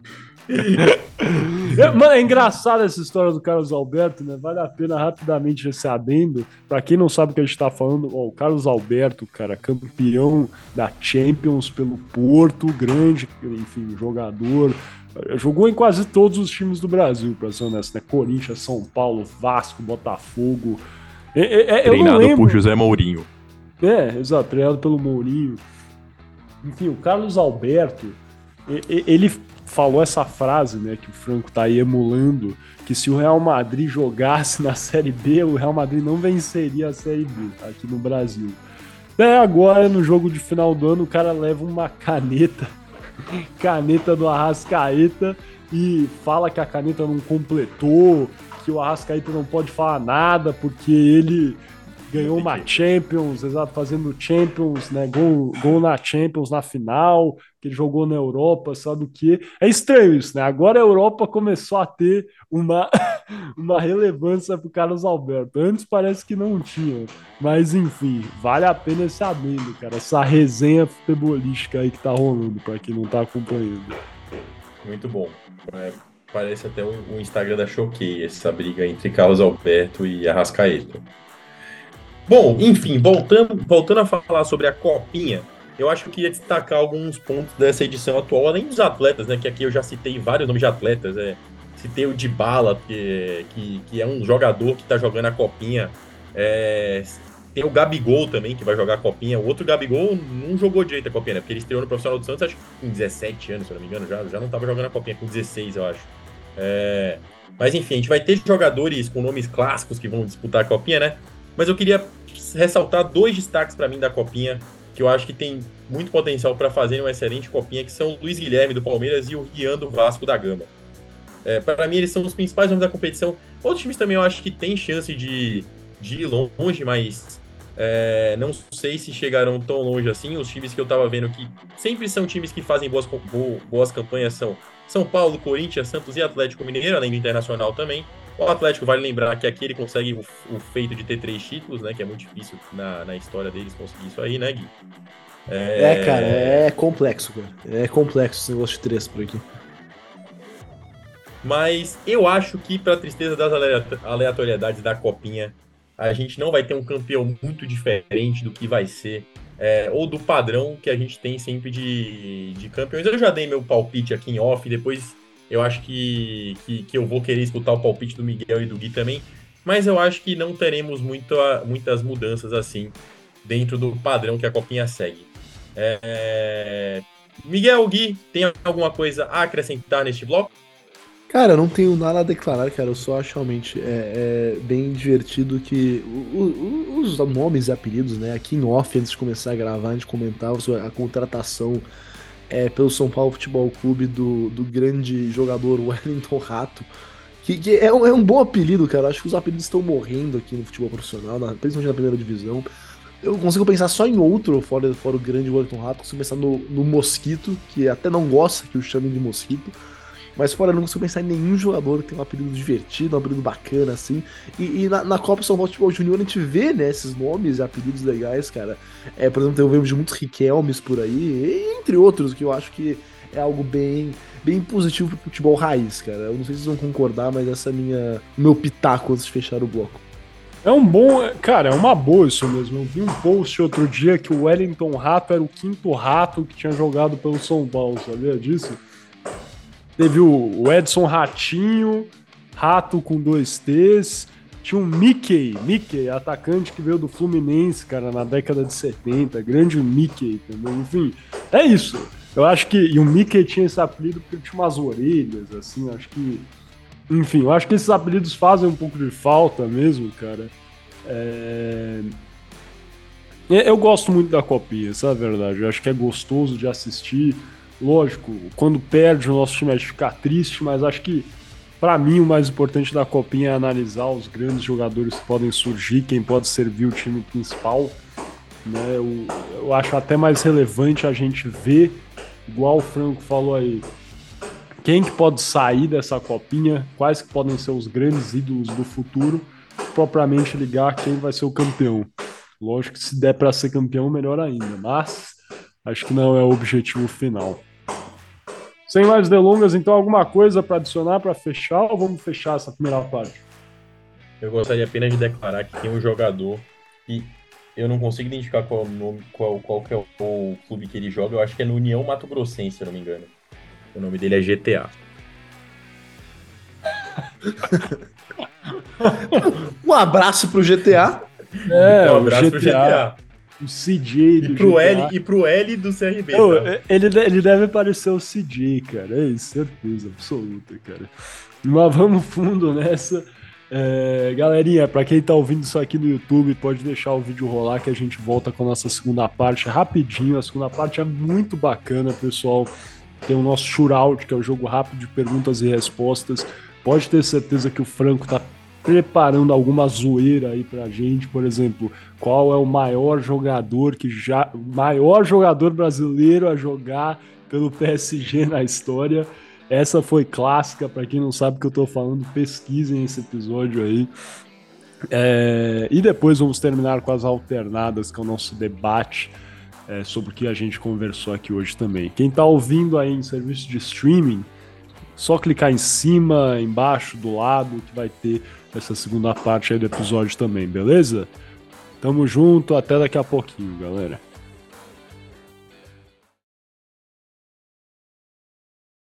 É, Mano, é engraçado essa história do Carlos Alberto, né? Vale a pena rapidamente esse adendo. Pra quem não sabe o que a gente tá falando, ó, o Carlos Alberto, cara, campeão da Champions pelo Porto, grande, enfim, jogador. Jogou em quase todos os times do Brasil, pra ser honesto, né? Corinthians, São Paulo, Vasco, Botafogo. É, é, é, não lembro. José Mourinho. É, exato, treinado pelo Mourinho. Enfim, o Carlos Alberto, ele falou essa frase, né, que o Franco tá aí emulando, que se o Real Madrid jogasse na Série B, o Real Madrid não venceria a Série B aqui no Brasil. É, agora, no jogo de final do ano, o cara leva uma caneta, *laughs* caneta do Arrascaeta, e fala que a caneta não completou, que o Arrascaeta não pode falar nada, porque ele ganhou uma Champions, exato, fazendo Champions, né? Gol, gol na Champions na final, que ele jogou na Europa, sabe o que? É estranho isso, né? Agora a Europa começou a ter uma, *laughs* uma relevância pro Carlos Alberto. Antes parece que não tinha. Mas enfim, vale a pena esse adendo, cara. Essa resenha futebolística aí que tá rolando, pra quem não tá acompanhando. Muito bom. É, parece até o, o Instagram da Choquei, essa briga entre Carlos Alberto e Arrascaeta. Bom, enfim, voltando, voltando a falar sobre a Copinha, eu acho que eu queria destacar alguns pontos dessa edição atual, além dos atletas, né? Que aqui eu já citei vários nomes de atletas. É, citei o Dybala, que, que, que é um jogador que está jogando a Copinha. É, tem o Gabigol também, que vai jogar a Copinha. O outro Gabigol não jogou direito a Copinha, né? Porque ele estreou no Profissional do Santos, acho que com 17 anos, se eu não me engano, já, já não estava jogando a Copinha, com 16, eu acho. É, mas enfim, a gente vai ter jogadores com nomes clássicos que vão disputar a Copinha, né? Mas eu queria ressaltar dois destaques para mim da Copinha, que eu acho que tem muito potencial para fazer uma excelente Copinha, que são o Luiz Guilherme do Palmeiras e o Rian do Vasco da Gama. É, para mim, eles são os principais nomes da competição. Outros times também eu acho que tem chance de, de ir longe, mas é, não sei se chegarão tão longe assim. Os times que eu tava vendo que sempre são times que fazem boas, boas campanhas são São Paulo, Corinthians, Santos e Atlético Mineiro, além do Internacional também. O Atlético vale lembrar que aqui ele consegue o, o feito de ter três títulos, né? Que é muito difícil na, na história deles conseguir isso aí, né, Gui? É... é, cara, é complexo, cara. É complexo esse negócio de três por aqui. Mas eu acho que, para tristeza das aleatoriedades da Copinha, a gente não vai ter um campeão muito diferente do que vai ser, é, ou do padrão que a gente tem sempre de, de campeões. Eu já dei meu palpite aqui em off, depois eu acho que, que, que, eu vou querer escutar o palpite do Miguel e do Gui também, mas eu acho que não teremos muito, muitas mudanças assim dentro do padrão que a Copinha segue. É... Miguel, Gui, tem alguma coisa a acrescentar neste bloco? Cara, não tenho nada a declarar, cara. Eu só acho realmente é, é bem divertido que o, o, os nomes e apelidos, né? Aqui em off, antes de começar a gravar, a gente comentava a contratação é, pelo São Paulo Futebol Clube do, do grande jogador Wellington Rato. Que, que é, um, é, um, bom apelido, cara. Acho que os apelidos estão morrendo aqui no futebol profissional, na, principalmente na primeira divisão. Eu consigo pensar só em outro, fora, fora o grande Wellington Rato. Consigo pensar no, no Mosquito, que até não gosta que o chamem de Mosquito. Mas fora, eu não consigo pensar em nenhum jogador que tem um apelido divertido, um apelido bacana, assim. E, e na, na, Copa São Paulo Futebol Júnior a gente vê, né, esses nomes e apelidos legais, cara. É, por exemplo, eu de muitos Riquelmes por aí, entre outros, que eu acho que é algo bem bem positivo pro futebol raiz, cara. Eu não sei se vocês vão concordar, mas essa é minha meu pitaco antes de fechar o bloco. É um bom. Cara, é uma boa isso mesmo. Eu vi um post outro dia que o Wellington Rato era o quinto rato que tinha jogado pelo São Paulo, sabia disso? Teve o Edson Ratinho, Rato com dois T's. Tinha um Mickey, Mickey, atacante que veio do Fluminense, cara, na década de 70. Grande Mickey também. Enfim, é isso. Eu acho que. E o Mickey tinha esse apelido porque tinha umas orelhas, assim. Acho que. Enfim, eu acho que esses apelidos fazem um pouco de falta mesmo, cara. É... Eu gosto muito da copinha, essa é a verdade. Eu acho que é gostoso de assistir. Lógico, quando perde o nosso time é de ficar triste, mas acho que para mim o mais importante da copinha é analisar os grandes jogadores que podem surgir, quem pode servir o time principal. Né? Eu, eu acho até mais relevante a gente ver, igual o Franco falou aí, quem que pode sair dessa copinha, quais que podem ser os grandes ídolos do futuro, propriamente ligar quem vai ser o campeão. Lógico que se der para ser campeão, melhor ainda, mas acho que não é o objetivo final. Sem mais delongas, então, alguma coisa para adicionar para fechar ou vamos fechar essa primeira parte? Eu gostaria apenas de declarar que tem um jogador que eu não consigo identificar qual, nome, qual, qual que é o, o, clube que ele joga. Eu acho que é no União Mato Grossense, se eu não me engano. O nome dele é GTA. *laughs* um abraço pro GTA. É, um abraço GTA. pro GTA o CJ do e pro GTA. L E pro L do CRB. Tá? ele, ele deve parecer o CJ, cara. É isso, certeza absoluta, cara. Mas vamos fundo nessa. É, galerinha, para quem tá ouvindo isso aqui no YouTube, pode deixar o vídeo rolar que a gente volta com a nossa segunda parte rapidinho. A segunda parte é muito bacana, pessoal. Tem o nosso shootout, que é o jogo rápido de perguntas e respostas. Pode ter certeza que o Franco tá preparando alguma zoeira aí pra gente, por exemplo, qual é o maior jogador que já maior jogador brasileiro a jogar pelo PSG na história. Essa foi clássica, para quem não sabe o que eu tô falando, pesquisem esse episódio aí. É, e depois vamos terminar com as alternadas, que é o nosso debate é, sobre o que a gente conversou aqui hoje também. Quem está ouvindo aí em serviço de streaming, só clicar em cima, embaixo, do lado, que vai ter essa segunda parte aí do episódio também, beleza? Tamo junto, até daqui a pouquinho, galera.